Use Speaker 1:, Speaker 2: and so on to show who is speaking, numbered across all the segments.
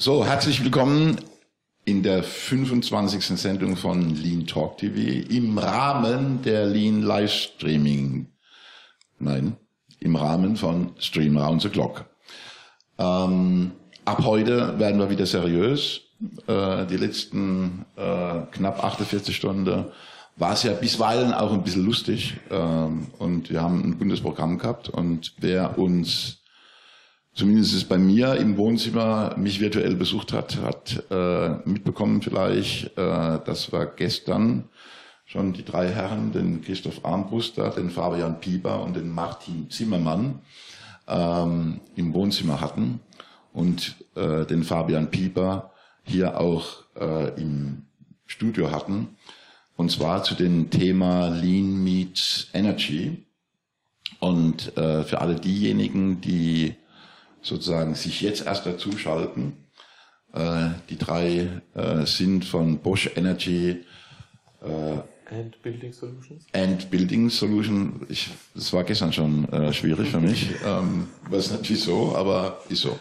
Speaker 1: So, herzlich willkommen in der 25. Sendung von Lean Talk TV im Rahmen der Lean Livestreaming. Nein, im Rahmen von Stream Round the Clock. Ähm, ab heute werden wir wieder seriös. Äh, die letzten äh, knapp 48 Stunden war es ja bisweilen auch ein bisschen lustig. Ähm, und wir haben ein buntes Programm gehabt. Und wer uns zumindest bei mir im Wohnzimmer mich virtuell besucht hat, hat äh, mitbekommen vielleicht, äh, dass wir gestern schon die drei Herren, den Christoph Armbruster, den Fabian Pieper und den Martin Zimmermann ähm, im Wohnzimmer hatten und äh, den Fabian Pieper hier auch äh, im Studio hatten. Und zwar zu dem Thema Lean Meets Energy. Und äh, für alle diejenigen, die sozusagen sich jetzt erst dazuschalten. Äh, die drei äh, sind von Bosch Energy
Speaker 2: äh, and Building Solutions.
Speaker 1: And Building Solution. Ich, das war gestern schon äh, schwierig für mich. Ähm, weiß nicht wieso, aber ist so.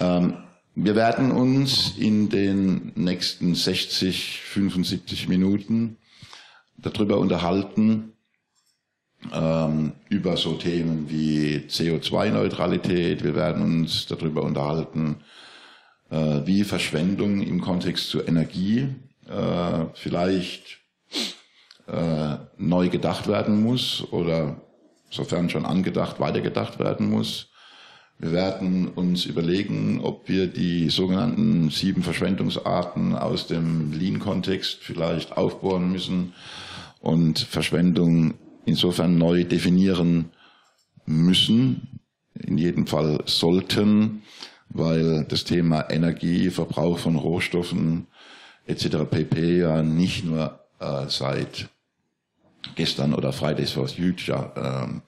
Speaker 1: Ähm, wir werden uns in den nächsten 60, 75 Minuten darüber unterhalten, ähm, über so Themen wie CO2-Neutralität. Wir werden uns darüber unterhalten, äh, wie Verschwendung im Kontext zur Energie äh, vielleicht äh, neu gedacht werden muss oder sofern schon angedacht, weitergedacht werden muss. Wir werden uns überlegen, ob wir die sogenannten sieben Verschwendungsarten aus dem Lean-Kontext vielleicht aufbohren müssen und Verschwendung insofern neu definieren müssen, in jedem Fall sollten, weil das Thema Energie, Verbrauch von Rohstoffen etc. pp. ja nicht nur äh, seit gestern oder Fridays for Future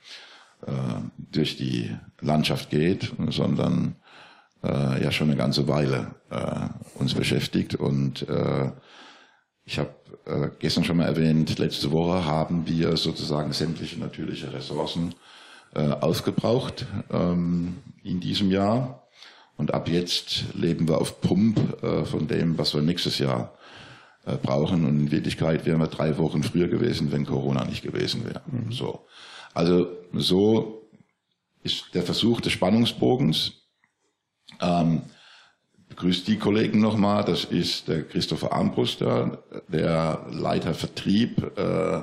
Speaker 1: äh, äh, durch die Landschaft geht, sondern äh, ja schon eine ganze Weile äh, uns beschäftigt und äh, ich habe äh, gestern schon mal erwähnt, letzte Woche haben wir sozusagen sämtliche natürliche Ressourcen äh, aufgebraucht ähm, in diesem Jahr. Und ab jetzt leben wir auf Pump äh, von dem, was wir nächstes Jahr äh, brauchen. Und in Wirklichkeit wären wir drei Wochen früher gewesen, wenn Corona nicht gewesen wäre. Mhm. So. Also so ist der Versuch des Spannungsbogens. Ähm, begrüße die Kollegen nochmal. Das ist der Christopher Armbruster, der Leiter Vertrieb äh,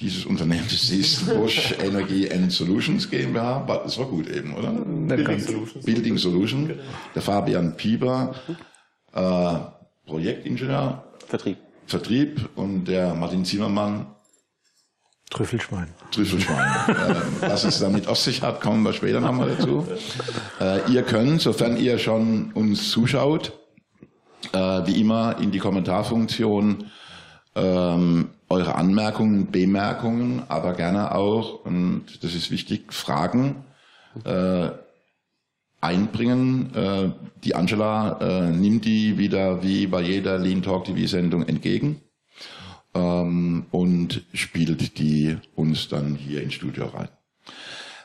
Speaker 1: dieses Unternehmens ist Bosch Energy and Solutions GmbH. Das war gut eben, oder?
Speaker 2: Building Solutions.
Speaker 1: Building Solution. Genau. Der Fabian Pieper, äh, Projektingenieur.
Speaker 2: Vertrieb.
Speaker 1: Vertrieb und der Martin Zimmermann,
Speaker 2: Trüffelschwein.
Speaker 1: Trüffelschwein. was es damit auf sich hat, kommen wir später nochmal dazu. Äh, ihr könnt, sofern ihr schon uns zuschaut, äh, wie immer in die Kommentarfunktion ähm, eure Anmerkungen, Bemerkungen, aber gerne auch, und das ist wichtig, Fragen äh, einbringen. Die Angela nimmt die wieder wie bei jeder Lean Talk TV Sendung entgegen ähm, und spielt die uns dann hier ins Studio rein.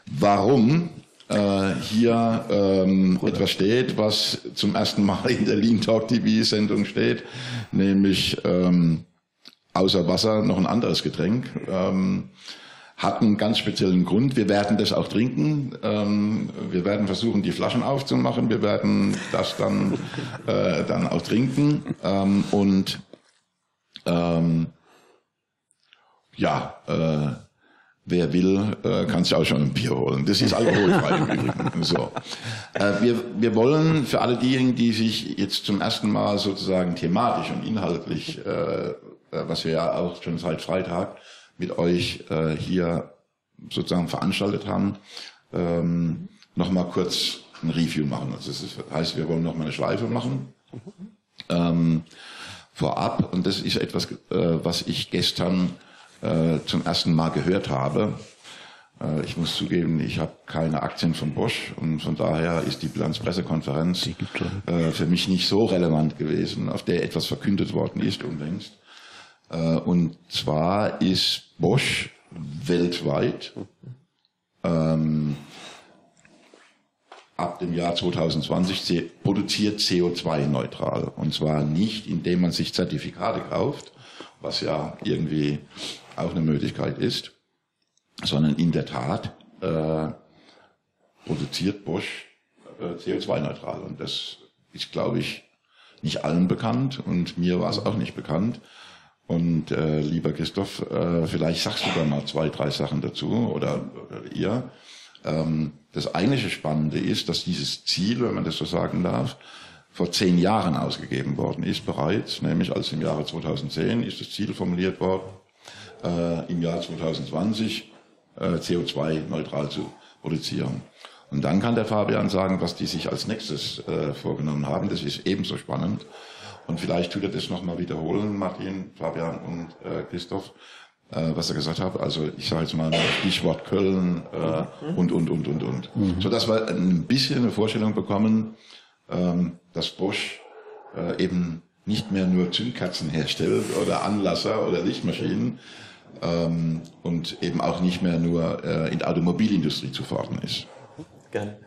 Speaker 1: Warum äh, hier ähm, etwas steht, was zum ersten Mal in der Lean Talk TV Sendung steht, nämlich ähm, außer Wasser noch ein anderes Getränk. Ähm, hat einen ganz speziellen Grund. Wir werden das auch trinken. Ähm, wir werden versuchen, die Flaschen aufzumachen. Wir werden das dann, äh, dann auch trinken. Ähm, und ähm, ja, äh, wer will, äh, kann sich auch schon ein Bier holen. Das ist alkoholfrei im Übrigen. So. Äh, wir, wir wollen für alle diejenigen, die sich jetzt zum ersten Mal sozusagen thematisch und inhaltlich, äh, äh was wir ja auch schon seit Freitag mit euch äh, hier sozusagen veranstaltet haben, ähm, nochmal kurz ein Review machen. Also das heißt, wir wollen nochmal eine Schleife machen. Ähm, vorab, und das ist etwas, äh, was ich gestern äh, zum ersten Mal gehört habe. Äh, ich muss zugeben, ich habe keine Aktien von Bosch und von daher ist die Bilanzpressekonferenz äh, für mich nicht so relevant gewesen, auf der etwas verkündet worden ist unlängst. Äh, und zwar ist Bosch weltweit ähm, ab dem Jahr 2020 produziert CO2-neutral. Und zwar nicht, indem man sich Zertifikate kauft, was ja irgendwie auch eine Möglichkeit ist, sondern in der Tat äh, produziert Bosch äh, CO2-neutral. Und das ist, glaube ich, nicht allen bekannt und mir war es auch nicht bekannt. Und äh, lieber Christoph, äh, vielleicht sagst du da mal zwei, drei Sachen dazu oder, oder ihr. Ähm, das eigentliche Spannende ist, dass dieses Ziel, wenn man das so sagen darf, vor zehn Jahren ausgegeben worden ist bereits, nämlich als im Jahre 2010 ist das Ziel formuliert worden, äh, im Jahr 2020 äh, CO2-neutral zu produzieren. Und dann kann der Fabian sagen, was die sich als nächstes äh, vorgenommen haben. Das ist ebenso spannend. Und vielleicht tut er das nochmal wiederholen, Martin, Fabian und äh, Christoph, äh, was er gesagt hat. Also ich sage jetzt mal Stichwort Köln äh, und, und, und, und, und. Mhm. So dass wir ein bisschen eine Vorstellung bekommen, ähm, dass Bosch äh, eben nicht mehr nur Zündkerzen herstellt oder Anlasser oder Lichtmaschinen ähm, und eben auch nicht mehr nur äh, in der Automobilindustrie zu fordern ist.
Speaker 2: Gerne.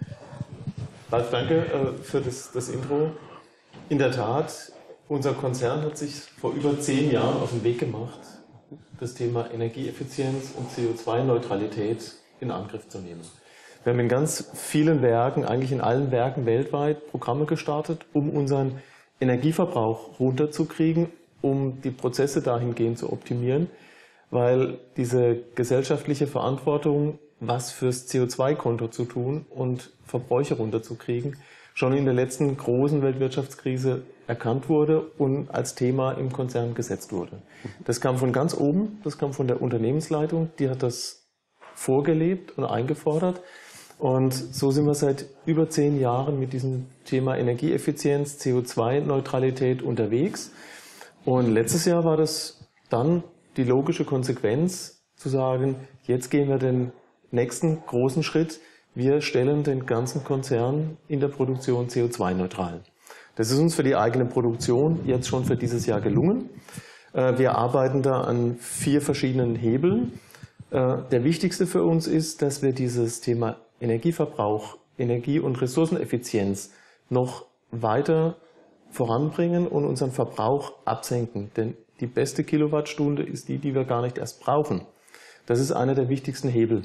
Speaker 2: Ralf, danke äh, für das, das Intro. In der Tat, unser Konzern hat sich vor über zehn Jahren auf den Weg gemacht, das Thema Energieeffizienz und CO2-Neutralität in Angriff zu nehmen. Wir haben in ganz vielen Werken, eigentlich in allen Werken weltweit Programme gestartet, um unseren Energieverbrauch runterzukriegen, um die Prozesse dahingehend zu optimieren, weil diese gesellschaftliche Verantwortung was fürs CO2-Konto zu tun und Verbräuche runterzukriegen, schon in der letzten großen Weltwirtschaftskrise erkannt wurde und als Thema im Konzern gesetzt wurde. Das kam von ganz oben, das kam von der Unternehmensleitung, die hat das vorgelebt und eingefordert. Und so sind wir seit über zehn Jahren mit diesem Thema Energieeffizienz, CO2-Neutralität unterwegs. Und letztes Jahr war das dann die logische Konsequenz zu sagen, jetzt gehen wir den nächsten großen Schritt, wir stellen den ganzen Konzern in der Produktion CO2-neutral. Das ist uns für die eigene Produktion jetzt schon für dieses Jahr gelungen. Äh, wir arbeiten da an vier verschiedenen Hebeln. Äh, der wichtigste für uns ist, dass wir dieses Thema Energieverbrauch, Energie- und Ressourceneffizienz noch weiter voranbringen und unseren Verbrauch absenken. Denn die beste Kilowattstunde ist die, die wir gar nicht erst brauchen. Das ist einer der wichtigsten Hebel.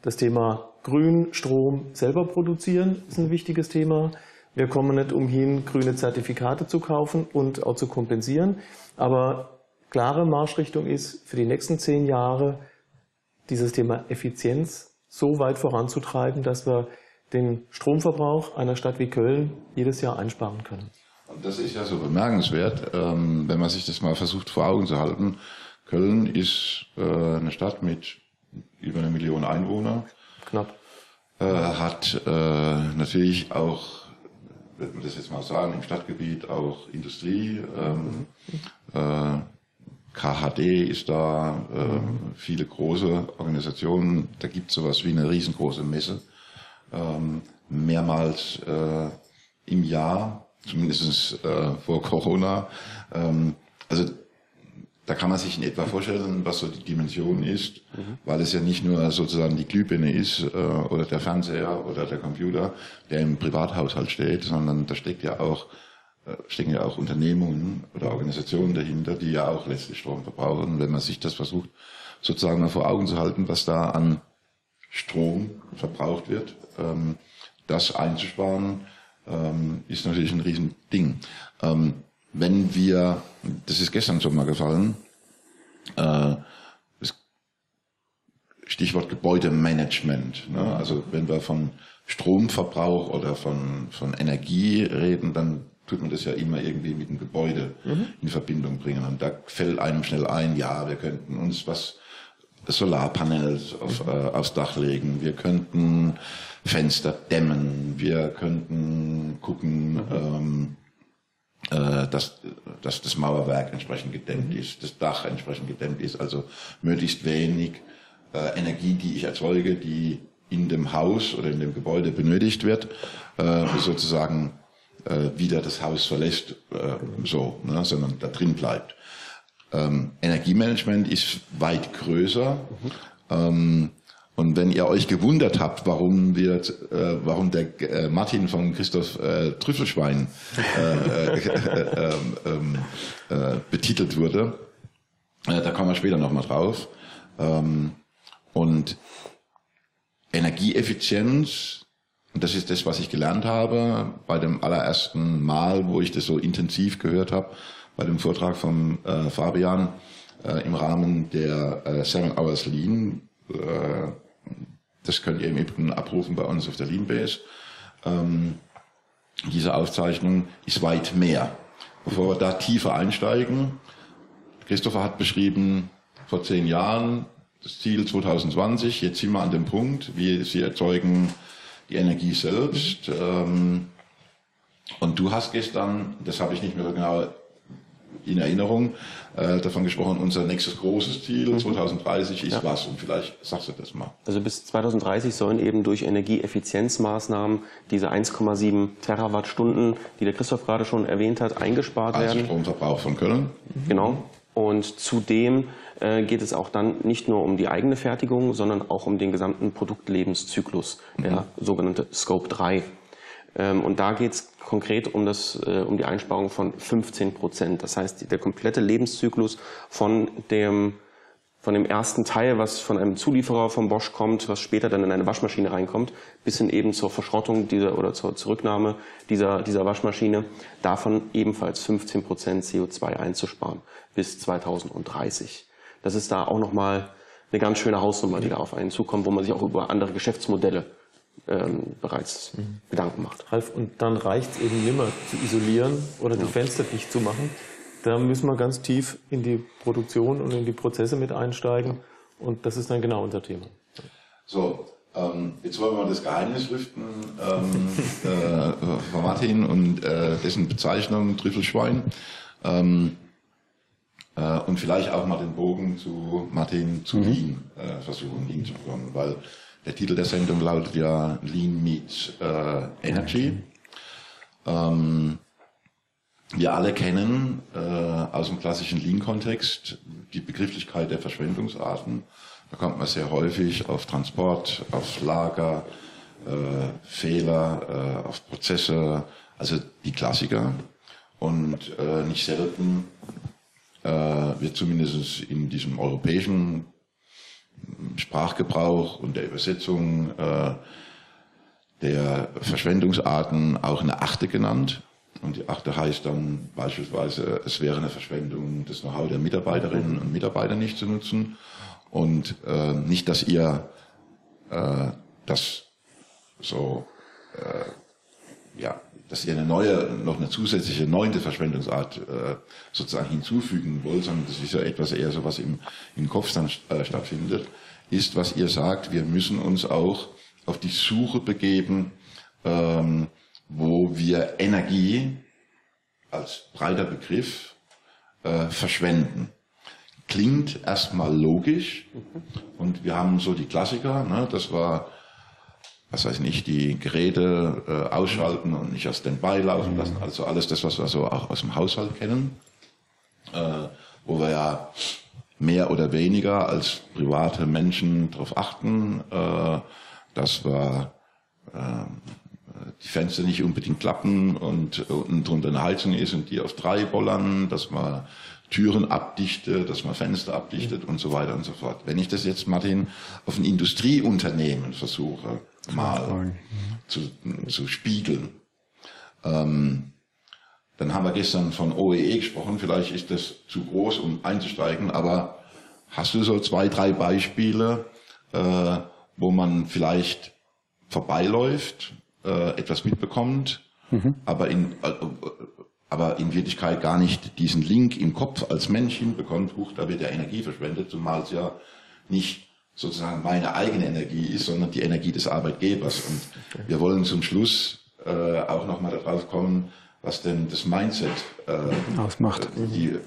Speaker 2: Das Thema Grünstrom selber produzieren ist ein wichtiges Thema. Wir kommen nicht umhin, grüne Zertifikate zu kaufen und auch zu kompensieren. Aber klare Marschrichtung ist, für die nächsten zehn Jahre dieses Thema Effizienz so weit voranzutreiben, dass wir den Stromverbrauch einer Stadt wie Köln jedes Jahr einsparen können.
Speaker 1: Das ist ja so bemerkenswert, ähm, wenn man sich das mal versucht vor Augen zu halten. Köln ist äh, eine Stadt mit über eine Million Einwohner.
Speaker 2: Knapp.
Speaker 1: Äh, hat äh, natürlich auch, wird man das jetzt mal sagen, im Stadtgebiet auch Industrie. Ähm, äh, KHD ist da, äh, viele große Organisationen. Da gibt es sowas wie eine riesengroße Messe. Ähm, mehrmals im Jahr, zumindest äh, vor Corona. Ähm, also da kann man sich in etwa vorstellen, was so die Dimension ist, mhm. weil es ja nicht nur sozusagen die Glühbirne ist äh, oder der Fernseher oder der Computer, der im Privathaushalt steht, sondern da steckt ja auch äh, stecken ja auch Unternehmungen oder Organisationen dahinter, die ja auch letztlich Strom verbrauchen. Und wenn man sich das versucht, sozusagen mal vor Augen zu halten, was da an Strom verbraucht wird, ähm, das einzusparen, ähm, ist natürlich ein Riesending. Ähm, wenn wir, das ist gestern schon mal gefallen, äh, Stichwort Gebäudemanagement. Ne? Also wenn wir von Stromverbrauch oder von, von Energie reden, dann tut man das ja immer irgendwie mit dem Gebäude mhm. in Verbindung bringen. Und da fällt einem schnell ein, ja, wir könnten uns was Solarpanels auf, mhm. äh, aufs Dach legen, wir könnten Fenster dämmen, wir könnten gucken, mhm. ähm, äh, dass, dass das Mauerwerk entsprechend gedämmt ist, das Dach entsprechend gedämmt ist, also möglichst wenig äh, Energie, die ich erzeuge, die in dem Haus oder in dem Gebäude benötigt wird, äh, sozusagen äh, wieder das Haus verlässt, äh, so, ne, sondern da drin bleibt. Ähm, Energiemanagement ist weit größer. Mhm. Ähm, Und wenn ihr euch gewundert habt, warum wird, äh, warum der äh, Martin von Christoph äh, Trüffelschwein äh, äh, ähm, äh, betitelt wurde, da kommen wir später nochmal drauf. Ähm, und Energieeffizienz, und das ist das, was ich gelernt habe bei dem allerersten Mal, wo ich das so intensiv gehört habe, bei dem Vortrag von Fabian im Rahmen der Seven Hours Lean das könnt ihr im Übrigen abrufen bei uns auf der Leanbase. Ähm, diese Aufzeichnung ist weit mehr. Bevor wir da tiefer einsteigen, Christopher hat beschrieben, vor zehn Jahren das Ziel 2020, jetzt sind wir an dem Punkt, wie sie erzeugen die Energie selbst. Ähm, und du hast gestern, das habe ich nicht mehr genau in Erinnerung äh, davon gesprochen, unser nächstes großes Ziel mhm. 2030 ist ja. was? Und vielleicht sagst du das mal.
Speaker 3: Also bis 2030 sollen eben durch Energieeffizienzmaßnahmen diese 1,7 Terawattstunden, die der Christoph gerade schon erwähnt hat, eingespart
Speaker 1: also
Speaker 3: werden.
Speaker 1: Stromverbrauch von Köln.
Speaker 3: Genau. Und zudem äh, geht es auch dann nicht nur um die eigene Fertigung, sondern auch um den gesamten Produktlebenszyklus, der mhm. sogenannte Scope 3. Ähm, und da geht es konkret um, das, äh, um die Einsparung von 15 Prozent. Das heißt, der komplette Lebenszyklus von dem, von dem ersten Teil, was von einem Zulieferer von Bosch kommt, was später dann in eine Waschmaschine reinkommt, bis hin eben zur Verschrottung dieser oder zur Zurücknahme dieser, dieser Waschmaschine, davon ebenfalls 15 Prozent CO2 einzusparen bis 2030. Das ist da auch nochmal eine ganz schöne Hausnummer, die da auf einen zukommt, wo man sich auch über andere Geschäftsmodelle ähm, bereits mhm. Gedanken macht.
Speaker 2: Ralf, und dann reicht es eben nimmer zu isolieren oder die Fenster dicht zu machen. Da müssen wir ganz tief in die Produktion und in die Prozesse mit einsteigen. Und das ist dann genau unser Thema.
Speaker 1: So, ähm, jetzt wollen wir mal das Geheimnis lüften ähm, äh, von Martin und äh, dessen Bezeichnung Trüffelschwein. Ähm, äh, und vielleicht auch mal den Bogen zu Martin zu mhm. Lean äh, versuchen, Lean zu bekommen, weil der Titel der Sendung lautet ja Lean Meets äh, Energy. Ähm, wir alle kennen äh, aus dem klassischen Lean-Kontext die Begrifflichkeit der Verschwendungsarten. Da kommt man sehr häufig auf Transport, auf Lager, äh, Fehler, äh, auf Prozesse, also die Klassiker. Und äh, nicht selten äh, wird zumindest in diesem europäischen Sprachgebrauch und der Übersetzung äh, der Verschwendungsarten auch eine Achte genannt. Und die Achte heißt dann beispielsweise, es wäre eine Verschwendung, das Know-how der Mitarbeiterinnen und Mitarbeiter nicht zu nutzen. Und äh, nicht, dass ihr äh, das so, äh, ja, dass ihr eine neue, noch eine zusätzliche neunte Verschwendungsart äh, sozusagen hinzufügen wollt, sondern das ist ja etwas eher so, was im, im Kopf dann äh, stattfindet, ist, was ihr sagt, wir müssen uns auch auf die Suche begeben, ähm, wo wir Energie als breiter Begriff äh, verschwenden. Klingt erstmal logisch. Und wir haben so die Klassiker, ne, das war was weiß nicht, die Geräte äh, ausschalten und nicht aus Standby laufen lassen. Also alles das, was wir so auch aus dem Haushalt kennen, äh, wo wir ja mehr oder weniger als private Menschen darauf achten, äh, dass wir äh, die Fenster nicht unbedingt klappen und unten drunter eine Heizung ist und die auf drei bollern, dass man Türen abdichtet, dass man Fenster abdichtet und so weiter und so fort. Wenn ich das jetzt, Martin, auf ein Industrieunternehmen versuche, mal zu, zu spiegeln. Ähm, dann haben wir gestern von OEE gesprochen, vielleicht ist das zu groß, um einzusteigen, aber hast du so zwei, drei Beispiele, äh, wo man vielleicht vorbeiläuft, äh, etwas mitbekommt, mhm. aber, in, äh, aber in Wirklichkeit gar nicht diesen Link im Kopf als Mensch hinbekommt, huch, da wird ja Energie verschwendet, zumal es ja nicht sozusagen meine eigene Energie ist, sondern die Energie des Arbeitgebers. Und wir wollen zum Schluss äh, auch nochmal darauf kommen, was denn das Mindset
Speaker 3: äh, ausmacht.
Speaker 1: Die äh,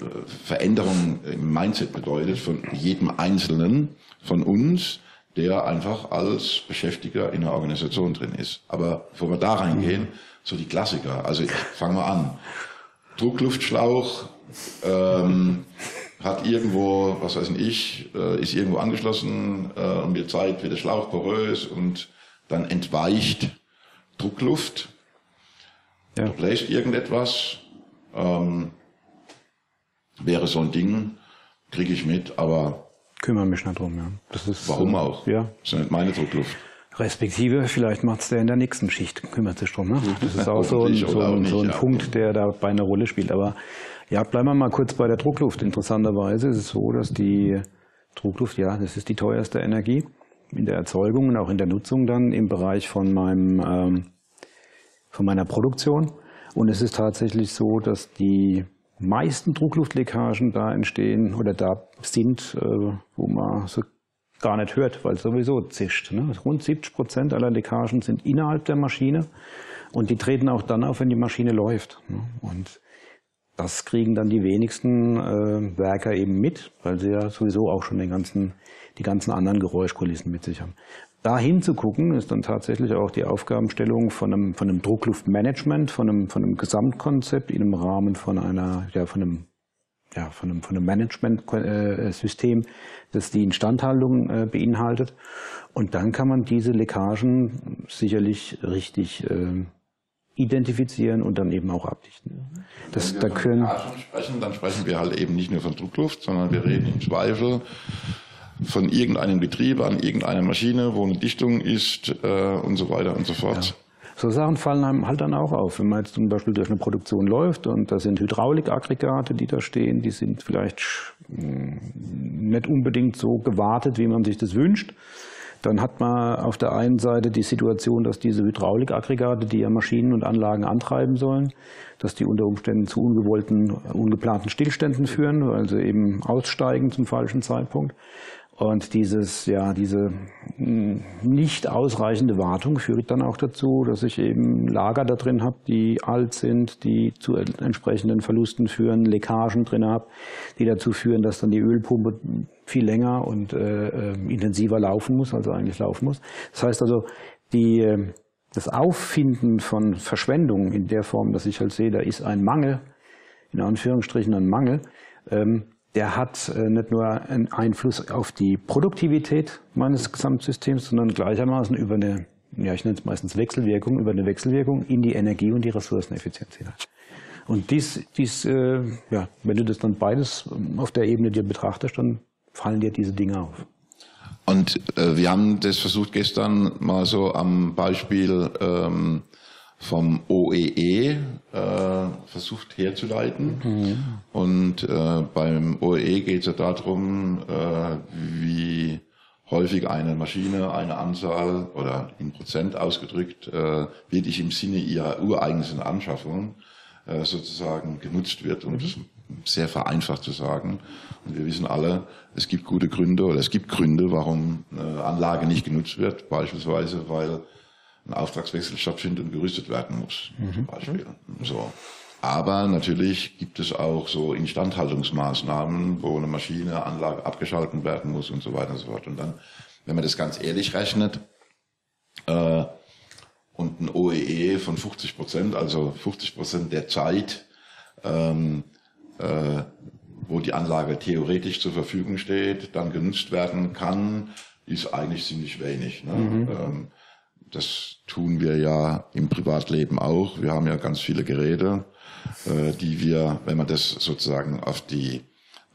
Speaker 1: Veränderung im Mindset bedeutet von jedem Einzelnen von uns, der einfach als Beschäftiger in einer Organisation drin ist. Aber bevor wir da reingehen, so die Klassiker. Also ich fange mal an. Druckluftschlauch, ähm, hat irgendwo, was weiß ich, äh, ist irgendwo angeschlossen äh, und wird Zeit, wird der Schlauch porös und dann entweicht Druckluft, ja. bläst irgendetwas, ähm, wäre so ein Ding, kriege ich mit, aber
Speaker 4: kümmere mich nicht drum. Ja.
Speaker 1: Das ist, Warum äh, auch?
Speaker 4: Ja.
Speaker 1: Das ist nicht meine Druckluft.
Speaker 4: Respektive, vielleicht macht es der in der nächsten Schicht, kümmert sich drum. Ne? Das ist auch so ein, so ein, so ein Punkt, der dabei eine Rolle spielt. Aber ja, bleiben wir mal kurz bei der Druckluft. Interessanterweise ist es so, dass die Druckluft, ja, das ist die teuerste Energie in der Erzeugung und auch in der Nutzung dann im Bereich von meinem ähm, von meiner Produktion. Und es ist tatsächlich so, dass die meisten Druckluftleckagen da entstehen oder da sind, äh, wo man so gar nicht hört, weil es sowieso zischt. Ne? Rund 70 Prozent aller Leckagen sind innerhalb der Maschine und die treten auch dann auf, wenn die Maschine läuft. Ne? Und das kriegen dann die wenigsten äh, Werker eben mit, weil sie ja sowieso auch schon den ganzen, die ganzen anderen Geräuschkulissen mit sich haben. Da hinzugucken ist dann tatsächlich auch die Aufgabenstellung von einem, von einem Druckluftmanagement, von einem, von einem Gesamtkonzept in einem Rahmen von einer, ja, von einem, ja, von einem, von einem Managementsystem, das die Instandhaltung äh, beinhaltet. Und dann kann man diese Leckagen sicherlich richtig äh, identifizieren und dann eben auch abdichten.
Speaker 1: Das, Wenn wir da können sprechen, dann sprechen wir halt eben nicht nur von Druckluft, sondern wir reden im Zweifel von irgendeinem Betrieb an irgendeiner Maschine, wo eine Dichtung ist äh, und so weiter und so fort. Ja.
Speaker 4: So Sachen fallen einem halt dann auch auf. Wenn man jetzt zum Beispiel durch eine Produktion läuft und da sind Hydraulikaggregate, die da stehen, die sind vielleicht hm, nicht unbedingt so gewartet, wie man sich das wünscht. Dann hat man auf der einen Seite die Situation, dass diese Hydraulikaggregate, die ja Maschinen und Anlagen antreiben sollen, dass die unter Umständen zu ungewollten, ungeplanten Stillständen führen, weil sie eben aussteigen zum falschen Zeitpunkt. Und dieses, ja, diese hm, nicht ausreichende Wartung führt dann auch dazu, dass ich eben Lager da drin habe, die alt sind, die zu entsprechenden Verlusten führen, Leckagen drin habe, die dazu führen, dass dann die Ölpumpe viel länger und äh, äh, intensiver laufen muss, also eigentlich laufen muss. Das heißt also, die, das Auffinden von Verschwendung in der Form, dass ich halt sehe, da ist ein Mangel, in Anführungsstrichen ein Mangel, ähm, der hat äh, nicht nur einen Einfluss auf die Produktivität meines Gesamtsystems, sondern gleichermaßen über eine, ja, ich nenne es meistens Wechselwirkung, über eine Wechselwirkung in die Energie- und die Ressourceneffizienz hinein. Und dies, dies äh, ja, wenn du das dann beides auf der Ebene dir betrachtest, dann fallen dir diese Dinge auf.
Speaker 1: Und äh, wir haben das versucht gestern mal so am Beispiel ähm, vom OEE e, äh, versucht herzuleiten. Mhm. Und äh, beim OEE geht es ja darum, äh, wie häufig eine Maschine, eine Anzahl oder in Prozent ausgedrückt, äh, wirklich im Sinne ihrer ureigensten Anschaffung äh, sozusagen genutzt wird, um mhm. das sehr vereinfacht zu sagen. Und wir wissen alle, es gibt gute Gründe oder es gibt Gründe, warum eine Anlage nicht genutzt wird, beispielsweise weil ein Auftragswechsel stattfindet und gerüstet werden muss, mhm. zum Beispiel. So. Aber natürlich gibt es auch so Instandhaltungsmaßnahmen, wo eine Maschine, Anlage abgeschalten werden muss und so weiter und so fort. Und dann, wenn man das ganz ehrlich rechnet, äh, und ein OEE e von 50 Prozent, also 50 Prozent der Zeit, ähm, äh, wo die Anlage theoretisch zur Verfügung steht, dann genutzt werden kann, ist eigentlich ziemlich wenig. Ne? Mhm. Ähm, das tun wir ja im Privatleben auch. Wir haben ja ganz viele Geräte, äh, die wir, wenn man das sozusagen auf die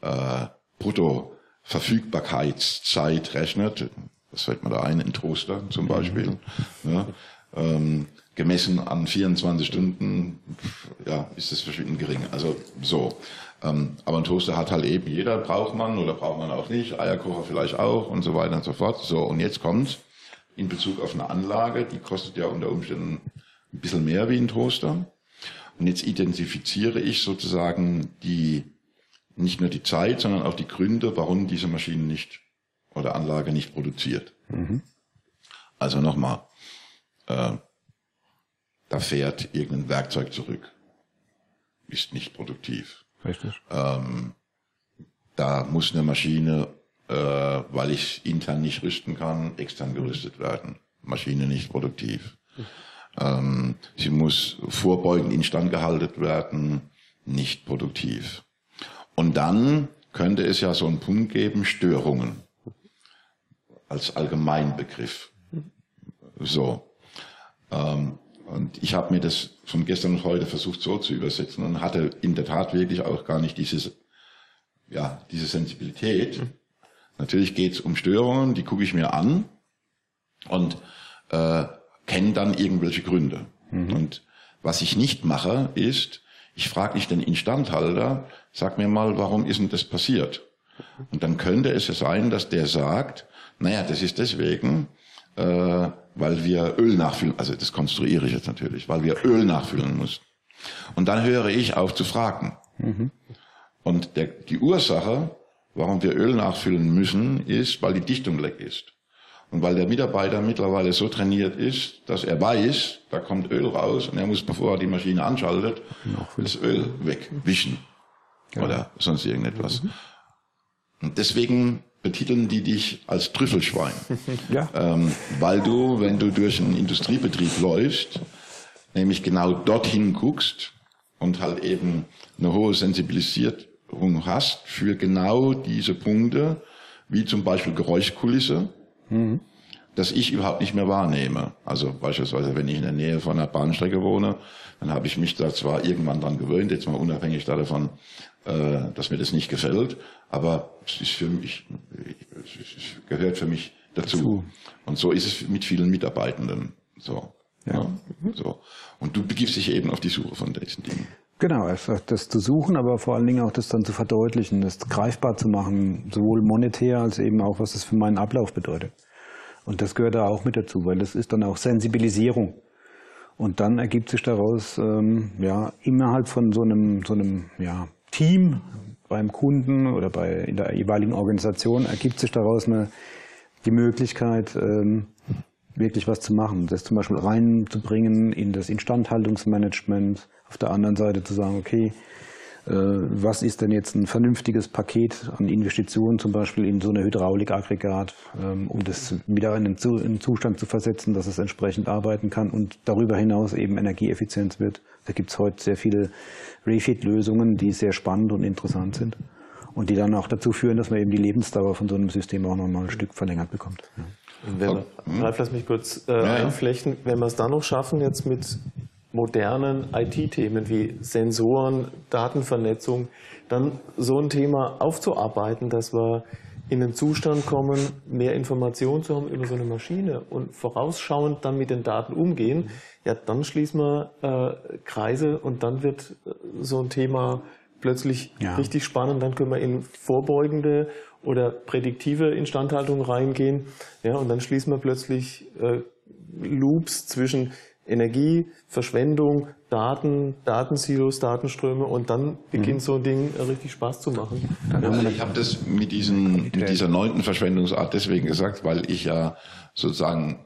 Speaker 1: äh, Bruttoverfügbarkeitszeit rechnet, was fällt mir da ein, in Toaster zum Beispiel, ne? ähm, gemessen an 24 Stunden, ja, ist das verschwindend gering. Also so. Ähm, aber ein Toaster hat halt eben jeder, braucht man oder braucht man auch nicht, Eierkocher vielleicht auch und so weiter und so fort. So, und jetzt kommt's in Bezug auf eine Anlage, die kostet ja unter Umständen ein bisschen mehr wie ein Toaster. Und jetzt identifiziere ich sozusagen die, nicht nur die Zeit, sondern auch die Gründe, warum diese Maschine nicht oder Anlage nicht produziert. Mhm. Also nochmal, äh, da fährt irgendein Werkzeug zurück, ist nicht produktiv.
Speaker 4: Richtig.
Speaker 1: Ähm, da muss eine Maschine äh, weil ich intern nicht rüsten kann, extern gerüstet werden. Maschine nicht produktiv. Ähm, sie muss vorbeugend instand gehalten werden, nicht produktiv. Und dann könnte es ja so einen Punkt geben, Störungen als Allgemeinbegriff. So. Ähm, und ich habe mir das von gestern und heute versucht so zu übersetzen und hatte in der Tat wirklich auch gar nicht dieses, ja, diese Sensibilität. Natürlich geht es um Störungen, die gucke ich mir an und äh, kenne dann irgendwelche Gründe. Mhm. Und was ich nicht mache, ist, ich frage nicht den Instandhalter, sag mir mal, warum ist denn das passiert? Und dann könnte es ja sein, dass der sagt, naja, das ist deswegen, äh, weil wir Öl nachfüllen, also das konstruiere ich jetzt natürlich, weil wir Öl nachfüllen müssen. Und dann höre ich auf zu fragen. Mhm. Und der, die Ursache, warum wir Öl nachfüllen müssen, ist, weil die Dichtung leck ist. Und weil der Mitarbeiter mittlerweile so trainiert ist, dass er weiß, da kommt Öl raus und er muss, bevor er die Maschine anschaltet, das Öl wegwischen. Ja. Oder sonst irgendetwas. Mhm. Und deswegen betiteln die dich als Trüffelschwein. ja. Ähm, weil du, wenn du durch einen Industriebetrieb läufst, nämlich genau dorthin guckst und halt eben eine hohe Sensibilisierung hast für genau diese Punkte, wie zum Beispiel Geräuschkulisse, mhm. dass ich überhaupt nicht mehr wahrnehme. Also beispielsweise, wenn ich in der Nähe von einer Bahnstrecke wohne, dann habe ich mich da zwar irgendwann dran gewöhnt, jetzt mal unabhängig davon, äh, dass mir das nicht gefällt, aber es ist für mich, es gehört für mich dazu. dazu. Und so ist es mit vielen Mitarbeitenden. So. Ja. ja. So. Und du begibst dich eben auf die Suche von diesen Dingen.
Speaker 4: Genau, das zu suchen, aber vor allen Dingen auch das dann zu verdeutlichen, das greifbar zu machen, sowohl monetär als eben auch, was das für meinen Ablauf bedeutet. Und das gehört da auch mit dazu, weil das ist dann auch Sensibilisierung. Und dann ergibt sich daraus, ähm, ja, innerhalb von so einem, so einem, ja, Team beim Kunden oder bei, in der jeweiligen Organisation ergibt sich daraus eine, die Möglichkeit, ähm, wirklich was zu machen. Das zum Beispiel reinzubringen in das Instandhaltungsmanagement. Auf der anderen Seite zu sagen, okay, äh, was ist denn jetzt ein vernünftiges Paket an Investitionen, zum Beispiel in so eine Hydraulikaggregat, ähm, um das wieder in einen Zustand zu versetzen, dass es entsprechend arbeiten kann und darüber hinaus eben Energieeffizienz wird. Da gibt es heute sehr viele Refit-Lösungen, die sehr spannend und interessant sind und die dann auch dazu führen, dass man eben die Lebensdauer von so einem System auch nochmal ein Stück verlängert bekommt. Ja.
Speaker 2: Wenn wir, Ralf, lass mich kurz äh, ja, einflechten. Wenn wir es dann noch schaffen, jetzt mit modernen IT-Themen wie Sensoren, Datenvernetzung, dann so ein Thema aufzuarbeiten, dass wir in den Zustand kommen, mehr Informationen zu haben über so eine Maschine und vorausschauend dann mit den Daten umgehen, ja, dann schließen wir äh, Kreise und dann wird äh, so ein Thema plötzlich ja. richtig spannend. Dann können wir in vorbeugende oder prädiktive Instandhaltung reingehen. Ja, und dann schließen wir plötzlich äh, Loops zwischen Energie, Verschwendung, Daten, Datensilos, Datenströme und dann beginnt mhm. so ein Ding äh, richtig Spaß zu machen.
Speaker 1: Also ich habe das mit, diesen, mit dieser neunten Verschwendungsart deswegen gesagt, weil ich ja sozusagen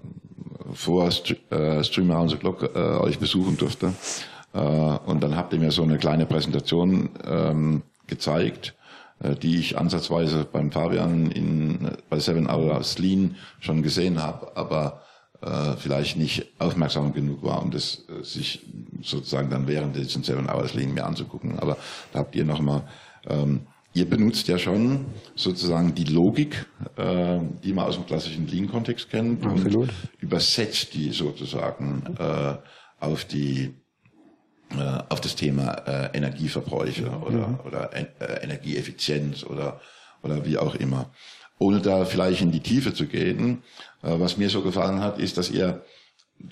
Speaker 1: vor äh, Stream Around the Clock äh, euch besuchen durfte. Äh, und dann habt ihr mir so eine kleine Präsentation ähm, gezeigt, äh, die ich ansatzweise beim Fabian in, bei Seven Hours Lean schon gesehen habe, aber äh, vielleicht nicht aufmerksam genug war, um das äh, sich sozusagen dann während diesen Seven Hours Lean mir anzugucken. Aber da habt ihr nochmal, ähm, ihr benutzt ja schon sozusagen die Logik, äh, die man aus dem klassischen Lean-Kontext kennt Absolut. und übersetzt die sozusagen äh, auf die äh, auf das Thema äh, Energieverbräuche oder, mhm. oder äh, Energieeffizienz oder, oder wie auch immer ohne da vielleicht in die Tiefe zu gehen. Was mir so gefallen hat, ist, dass ihr,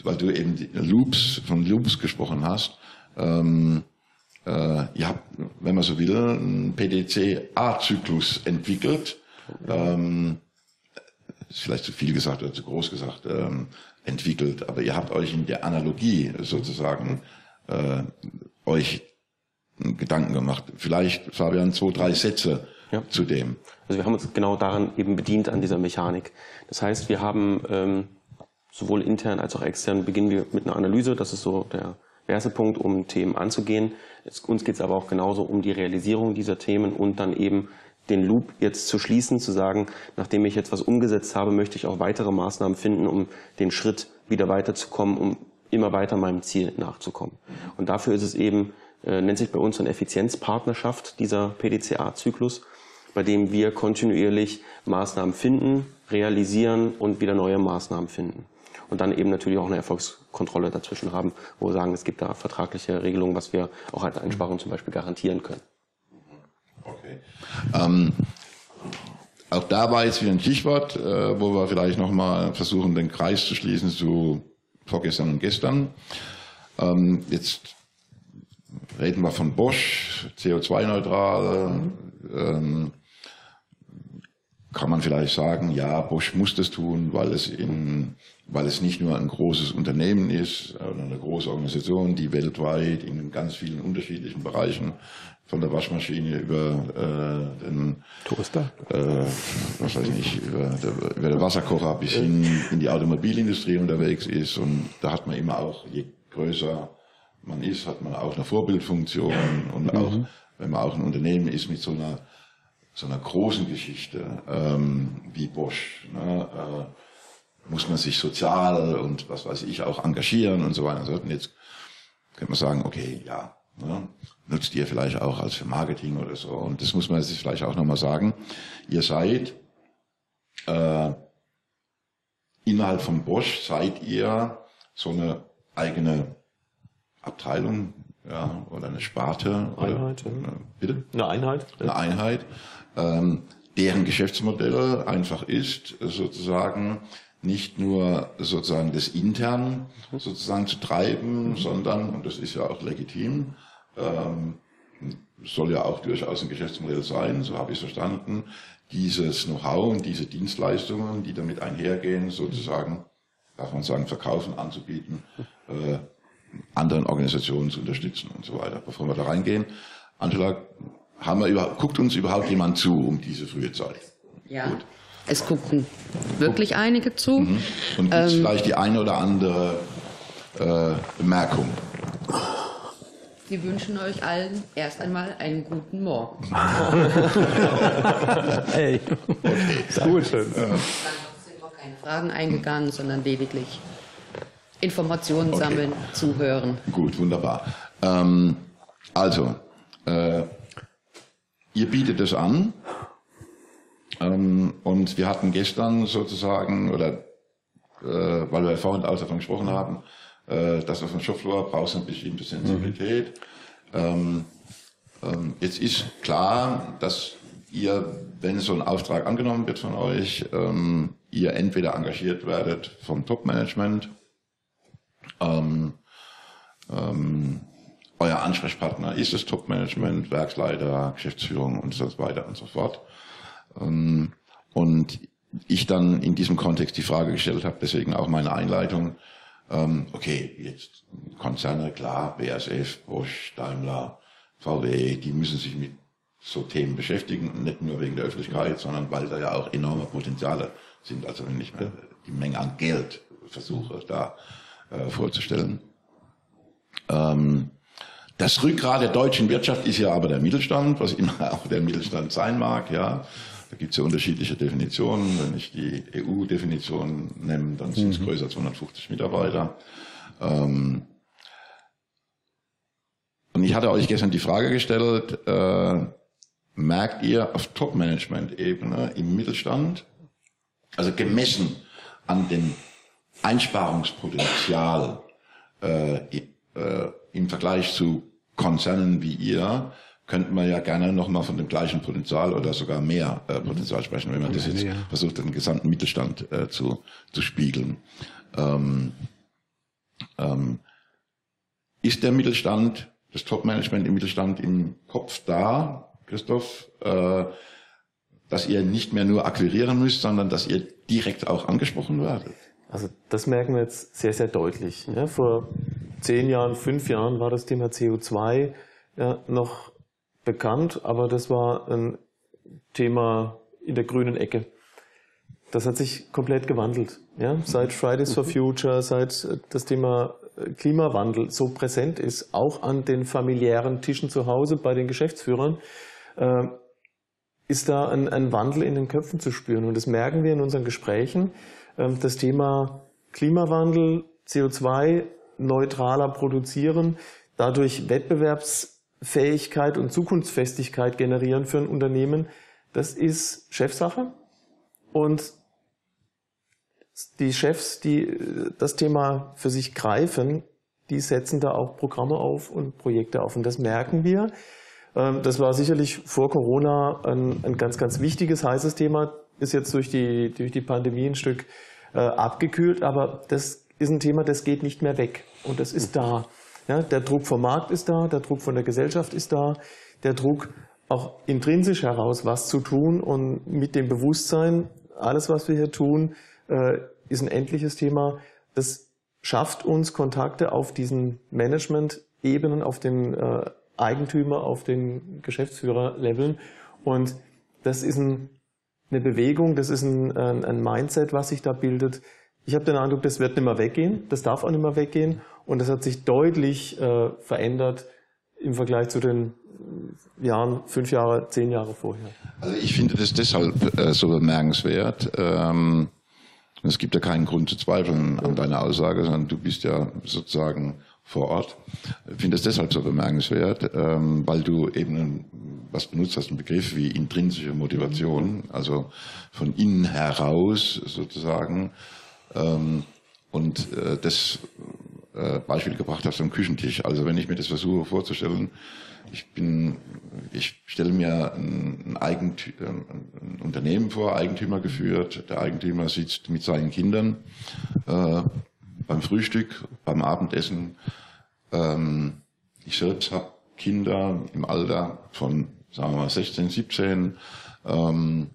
Speaker 1: weil du eben Loops, von Loops gesprochen hast, ähm, äh, ihr habt, wenn man so will, einen PDC-A-Zyklus entwickelt. Ähm, ist vielleicht zu viel gesagt oder zu groß gesagt, ähm, entwickelt, aber ihr habt euch in der Analogie sozusagen äh, euch Gedanken gemacht. Vielleicht, Fabian, zwei, drei Sätze ja. zu dem.
Speaker 3: Also wir haben uns genau daran eben bedient an dieser Mechanik. Das heißt, wir haben ähm, sowohl intern als auch extern beginnen wir mit einer Analyse. Das ist so der erste Punkt, um Themen anzugehen. Es, uns geht es aber auch genauso um die Realisierung dieser Themen und dann eben den Loop jetzt zu schließen, zu sagen, nachdem ich jetzt was umgesetzt habe, möchte ich auch weitere Maßnahmen finden, um den Schritt wieder weiterzukommen, um immer weiter meinem Ziel nachzukommen. Und dafür ist es eben, äh, nennt sich bei uns eine Effizienzpartnerschaft, dieser PDCA-Zyklus bei dem wir kontinuierlich Maßnahmen finden, realisieren und wieder neue Maßnahmen finden. Und dann eben natürlich auch eine Erfolgskontrolle dazwischen haben, wo wir sagen, es gibt da vertragliche Regelungen, was wir auch als Einsparung zum Beispiel garantieren können.
Speaker 1: Okay. Ähm, auch da war jetzt wieder ein Stichwort, äh, wo wir vielleicht nochmal versuchen, den Kreis zu schließen zu vorgestern und gestern. Ähm, jetzt reden wir von Bosch, CO2-neutral. Ähm, kann man vielleicht sagen, ja, Bosch muss das tun, weil es in, weil es nicht nur ein großes Unternehmen ist, eine große Organisation, die weltweit in ganz vielen unterschiedlichen Bereichen von der Waschmaschine über äh, den
Speaker 4: Toaster,
Speaker 1: äh, was weiß ich nicht, über, der, über den Wasserkocher bis hin in die Automobilindustrie unterwegs ist. Und da hat man immer auch, je größer man ist, hat man auch eine Vorbildfunktion. Und auch, wenn man auch ein Unternehmen ist mit so einer so einer großen Geschichte ähm, wie Bosch, ne, äh, muss man sich sozial und was weiß ich auch engagieren und so weiter. Und jetzt könnte man sagen, okay, ja, ne, nutzt ihr vielleicht auch als für Marketing oder so. Und das muss man sich vielleicht auch nochmal sagen. Ihr seid äh, innerhalb von Bosch seid ihr so eine eigene Abteilung, ja, oder eine Sparte.
Speaker 2: Einheit,
Speaker 1: Oder,
Speaker 2: ja.
Speaker 1: bitte?
Speaker 2: Eine Einheit.
Speaker 1: eine Einheit, ähm, deren Geschäftsmodell einfach ist, sozusagen nicht nur sozusagen das intern sozusagen zu treiben, sondern, und das ist ja auch legitim, ähm, soll ja auch durchaus ein Geschäftsmodell sein, so habe ich es verstanden, dieses Know-how und diese Dienstleistungen, die damit einhergehen, sozusagen, darf man sagen, verkaufen, anzubieten, äh, anderen Organisationen zu unterstützen und so weiter. Bevor wir da reingehen, Angela, haben wir überhaupt, guckt uns überhaupt jemand zu um diese frühe Zeit?
Speaker 5: Ja, es gucken wirklich einige zu.
Speaker 1: Und gibt es vielleicht die eine oder andere äh, Bemerkung?
Speaker 5: Sie wünschen euch allen erst einmal einen guten Morgen.
Speaker 4: Hey,
Speaker 2: Gut. Schön.
Speaker 5: Es sind auch keine Fragen eingegangen, sondern lediglich Informationen sammeln, zuhören.
Speaker 1: Gut, wunderbar. Ähm, also, äh, ihr bietet es an. Ähm, und wir hatten gestern sozusagen, oder äh, weil wir vorhin auch davon gesprochen haben, äh, dass auf dem Shopfloor brauchst du eine bestimmte Sensibilität. Ähm, ähm, jetzt ist klar, dass ihr, wenn so ein Auftrag angenommen wird von euch, ähm, ihr entweder engagiert werdet vom Top-Management, ähm, ähm, euer Ansprechpartner ist das Top-Management, Werksleiter, Geschäftsführung und so weiter und so fort. Ähm, und ich dann in diesem Kontext die Frage gestellt habe, deswegen auch meine Einleitung, ähm, okay, jetzt Konzerne, klar, BASF, Bosch, Daimler, VW, die müssen sich mit so Themen beschäftigen, nicht nur wegen der Öffentlichkeit, sondern weil da ja auch enorme Potenziale sind, also wenn ich mir die Menge an Geld versuche da äh, vorzustellen. Ähm, das Rückgrat der deutschen Wirtschaft ist ja aber der Mittelstand, was immer auch der Mittelstand sein mag, ja. Da gibt es ja unterschiedliche Definitionen. Wenn ich die EU-Definition nehme, dann sind es größer als 250 Mitarbeiter. Ähm, und ich hatte euch gestern die Frage gestellt, äh, merkt ihr auf Top-Management-Ebene im Mittelstand, also gemessen an dem Einsparungspotenzial äh, äh, im Vergleich zu Konzernen wie ihr, könnten wir ja gerne nochmal von dem gleichen Potenzial oder sogar mehr äh, Potenzial sprechen, wenn man das jetzt
Speaker 4: Ja.
Speaker 1: versucht, den gesamten Mittelstand äh, zu, zu spiegeln. Ähm, ähm, ist der Mittelstand, das Top-Management im Mittelstand im Kopf da, Christoph, äh, dass ihr nicht mehr nur akquirieren müsst, sondern dass ihr direkt auch angesprochen werdet?
Speaker 2: Also das merken wir jetzt sehr, sehr deutlich. Ja, vor zehn Jahren, fünf Jahren war das Thema CO2 ja, noch bekannt, aber das war ein Thema in der grünen Ecke. Das hat sich komplett gewandelt. Ja? Seit Fridays for Future, seit äh, das Thema äh, Klimawandel so präsent ist, auch an den familiären Tischen zu Hause bei den Geschäftsführern, äh, ist da ein, ein Wandel in den Köpfen zu spüren. Und das merken wir in unseren Gesprächen. Ähm, Das Thema Klimawandel, CO2 neutraler produzieren, dadurch Wettbewerbsfähigkeit und Zukunftsfestigkeit generieren für ein Unternehmen, das ist Chefsache und die Chefs, die äh, das Thema für sich greifen, die setzen da auch Programme auf und Projekte auf. Und das merken wir. Ähm, das war sicherlich vor Corona ein, ein ganz, ganz wichtiges, heißes Thema. Ist jetzt durch die, durch die Pandemie ein Stück äh, abgekühlt, aber das ist ein Thema, das geht nicht mehr weg. Und das ist da. Ja, der Druck vom Markt ist da, der Druck von der Gesellschaft ist da, der Druck auch intrinsisch heraus was zu tun und mit dem Bewusstsein, alles, was wir hier tun, äh, ist ein endliches Thema. Das schafft uns Kontakte auf diesen Management-Ebenen, auf den äh, Eigentümer, auf den Geschäftsführer-Leveln. Und das ist ein, eine Bewegung, das ist ein, ein, Mindset, was sich da bildet. Ich habe den Eindruck, das wird nicht mehr weggehen, das darf auch nicht mehr weggehen. Und das hat sich deutlich äh, verändert im Vergleich zu den Jahren, fünf Jahre, zehn Jahre vorher.
Speaker 1: Also ich finde das deshalb äh, so bemerkenswert. Ähm, es gibt ja keinen Grund zu zweifeln an deiner Aussage, sondern du bist ja sozusagen vor Ort. Ich finde es deshalb so bemerkenswert, ähm, weil du eben was benutzt hast, einen Begriff wie intrinsische Motivation, also von innen heraus sozusagen. Ähm, und äh, das äh, Beispiel gebracht hast am Küchentisch. Also wenn ich mir das versuche vorzustellen, ich bin, ich stelle mir ein, Eigentü ein Unternehmen vor, Eigentümer geführt. Der Eigentümer sitzt mit seinen Kindern äh, beim Frühstück, beim Abendessen. Ähm, ich selbst habe Kinder im Alter von, sagen wir mal, 16, 17. Ähm,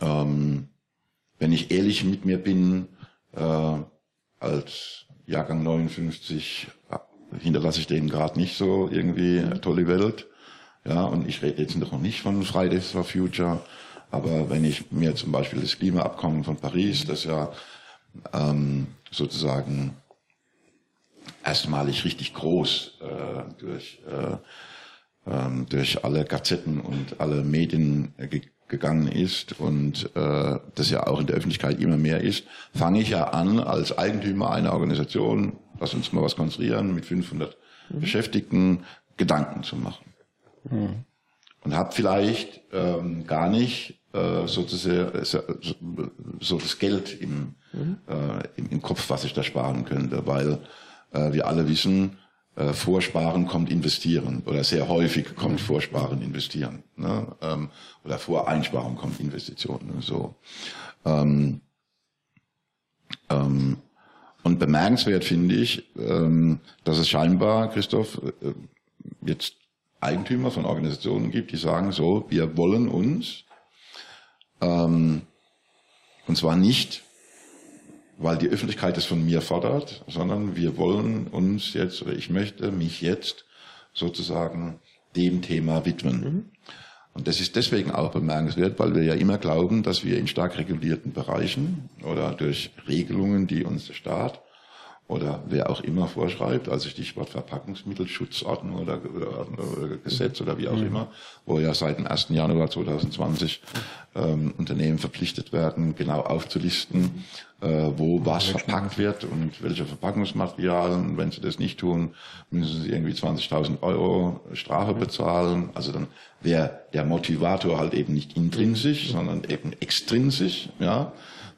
Speaker 1: ähm, wenn ich ehrlich mit mir bin, äh, als Jahrgang 59 hinterlasse ich denen gerade nicht so irgendwie eine tolle Welt. Ja, und ich rede jetzt noch nicht von Fridays for Future, aber wenn ich mir zum Beispiel das Klimaabkommen von Paris, das ja ähm, sozusagen erstmalig richtig groß äh, durch, äh, ähm, durch alle Gazetten und alle Medien ge gegangen ist und äh, das ja auch in der Öffentlichkeit immer mehr ist, fange ich ja an, als Eigentümer einer Organisation lass uns mal was konstruieren, mit 500 mhm. Beschäftigten Gedanken zu machen. Mhm. Und habe vielleicht ähm, gar nicht äh, sozusagen äh, so das Geld im, mhm. äh, im, im, Kopf, was ich da sparen könnte, weil äh, wir alle wissen, äh, Vorsparen kommt investieren oder sehr häufig kommt mhm. Vorsparen investieren ne? ähm, oder Voreinsparung kommt Investitionen. So. Ähm, ähm, und bemerkenswert finde ich, ähm, dass es scheinbar, Christoph, äh, jetzt Eigentümer von Organisationen gibt, die sagen so, wir wollen uns, ähm, und zwar nicht, weil die Öffentlichkeit es von mir fordert, sondern wir wollen uns jetzt, oder ich möchte mich jetzt sozusagen dem Thema widmen. Mhm. Und das ist deswegen auch bemerkenswert, weil wir ja immer glauben, dass wir in stark regulierten Bereichen oder durch Regelungen, die uns der Staat oder wer auch immer vorschreibt, also Stichwort Verpackungsmittelschutzordnung oder, oder, oder, Gesetz oder wie auch mhm. immer, wo ja seit dem 1. Januar 2020 ähm, Unternehmen verpflichtet werden, genau aufzulisten, äh, wo was verpackt wird und welche Verpackungsmaterialien. Wenn sie das nicht tun, müssen sie irgendwie 20.000 Euro Strafe bezahlen. Also dann wäre der Motivator halt eben nicht intrinsisch, sondern eben extrinsisch, ja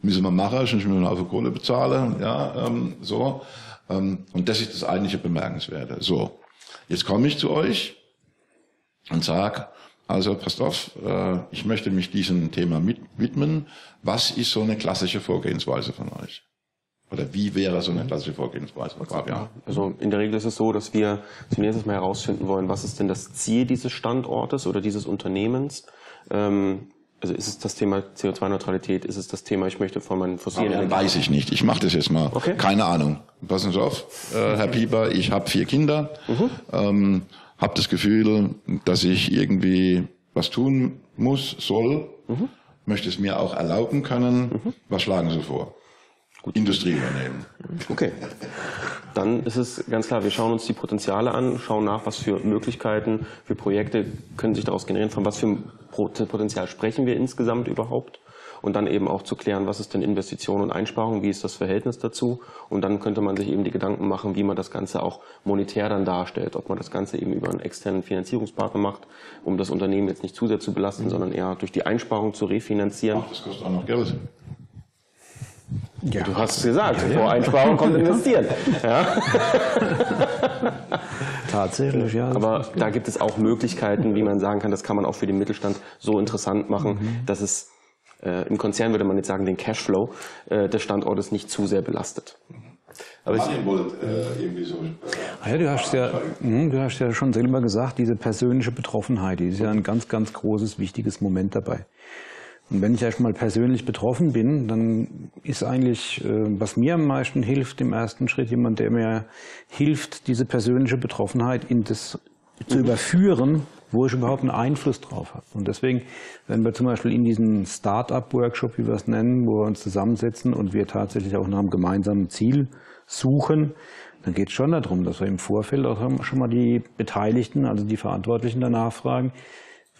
Speaker 1: müssen wir machen, sonst müssen wir auf Kohle bezahlen, ja, ähm, so. Ähm, und das ist das eigentliche Bemerkenswerte. So, jetzt komme ich zu euch und sag, also passt auf, äh, ich möchte mich diesem Thema mit, widmen. Was ist so eine klassische Vorgehensweise von euch? Oder wie wäre so eine klassische Vorgehensweise?
Speaker 3: Ja. Also in der Regel ist es so, dass wir zunächst mal herausfinden wollen, was ist denn das Ziel dieses Standortes oder dieses Unternehmens? Ähm, also ist es das Thema CO2-Neutralität? Ist es das Thema, ich möchte von meinen fossilen
Speaker 1: Energien... Weiß ich nicht. Ich mache das jetzt mal. Okay. Keine Ahnung. Passen Sie auf, äh, Herr Pieper, ich habe vier Kinder, mhm. ähm, habe das Gefühl, dass ich irgendwie was tun muss, soll, mhm. möchte es mir auch erlauben können. Mhm. Was schlagen Sie vor? Gut. Industrie übernehmen.
Speaker 3: Okay. Dann ist es ganz klar, wir schauen uns die Potenziale an, schauen nach, was für Möglichkeiten, für Projekte können sich daraus generieren, von was für Potenzial sprechen wir insgesamt überhaupt und dann eben auch zu klären, was ist denn Investition und Einsparung, wie ist das Verhältnis dazu und dann könnte man sich eben die Gedanken machen, wie man das Ganze auch monetär dann darstellt, ob man das Ganze eben über einen externen Finanzierungspartner macht, um das Unternehmen jetzt nicht zu sehr zu belasten, mhm. sondern eher durch die Einsparung zu refinanzieren.
Speaker 1: Ach, das kostet auch noch Geld.
Speaker 3: Ja. Du hast es gesagt, ja, vor Einsparung kommt investieren. Ja.
Speaker 4: Tatsächlich, ja.
Speaker 3: Aber da gibt es auch Möglichkeiten, wie man sagen kann, das kann man auch für den Mittelstand so interessant machen, mhm. dass es äh, im Konzern würde man jetzt sagen, den Cashflow äh, des Standortes nicht zu sehr belastet.
Speaker 1: Aber ich äh, irgendwie so.
Speaker 4: Ah ja, du hast ja, mh, du hast ja schon selber gesagt, diese persönliche Betroffenheit, die ist ja ein ganz, ganz großes, wichtiges Moment dabei. Und wenn ich erstmal persönlich betroffen bin, dann ist eigentlich, äh, was mir am meisten hilft, im ersten Schritt jemand, der mir hilft, diese persönliche Betroffenheit in das zu überführen, wo ich überhaupt einen Einfluss drauf habe. Und deswegen, wenn wir zum Beispiel in diesem Start-up-Workshop, wie wir es nennen, wo wir uns zusammensetzen und wir tatsächlich auch nach einem gemeinsamen Ziel suchen, dann geht es schon darum, dass wir im Vorfeld auch schon mal die Beteiligten, also die Verantwortlichen danach fragen,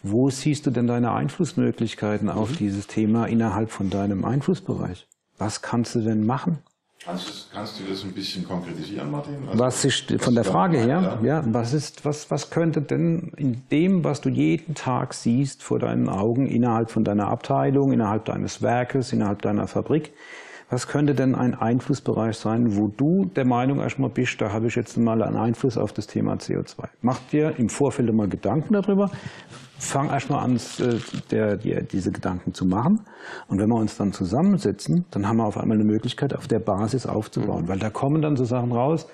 Speaker 4: wo siehst du denn deine Einflussmöglichkeiten auf mhm. dieses Thema innerhalb von deinem Einflussbereich? Was kannst du denn machen?
Speaker 1: Kannst, kannst du das ein bisschen konkretisieren, Martin?
Speaker 4: Also, was ist von der Frage her? Ja, was ist, was, was könnte denn in dem, was du jeden Tag siehst vor deinen Augen innerhalb von deiner Abteilung, innerhalb deines Werkes, innerhalb deiner Fabrik, was könnte denn ein Einflussbereich sein, wo du der Meinung erstmal bist, da habe ich jetzt mal einen Einfluss auf das Thema CO2? Mach dir im Vorfeld mal Gedanken darüber, fang erstmal an, äh, der, der, diese Gedanken zu machen. Und wenn wir uns dann zusammensetzen, dann haben wir auf einmal eine Möglichkeit, auf der Basis aufzubauen. Mhm. Weil da kommen dann so Sachen raus,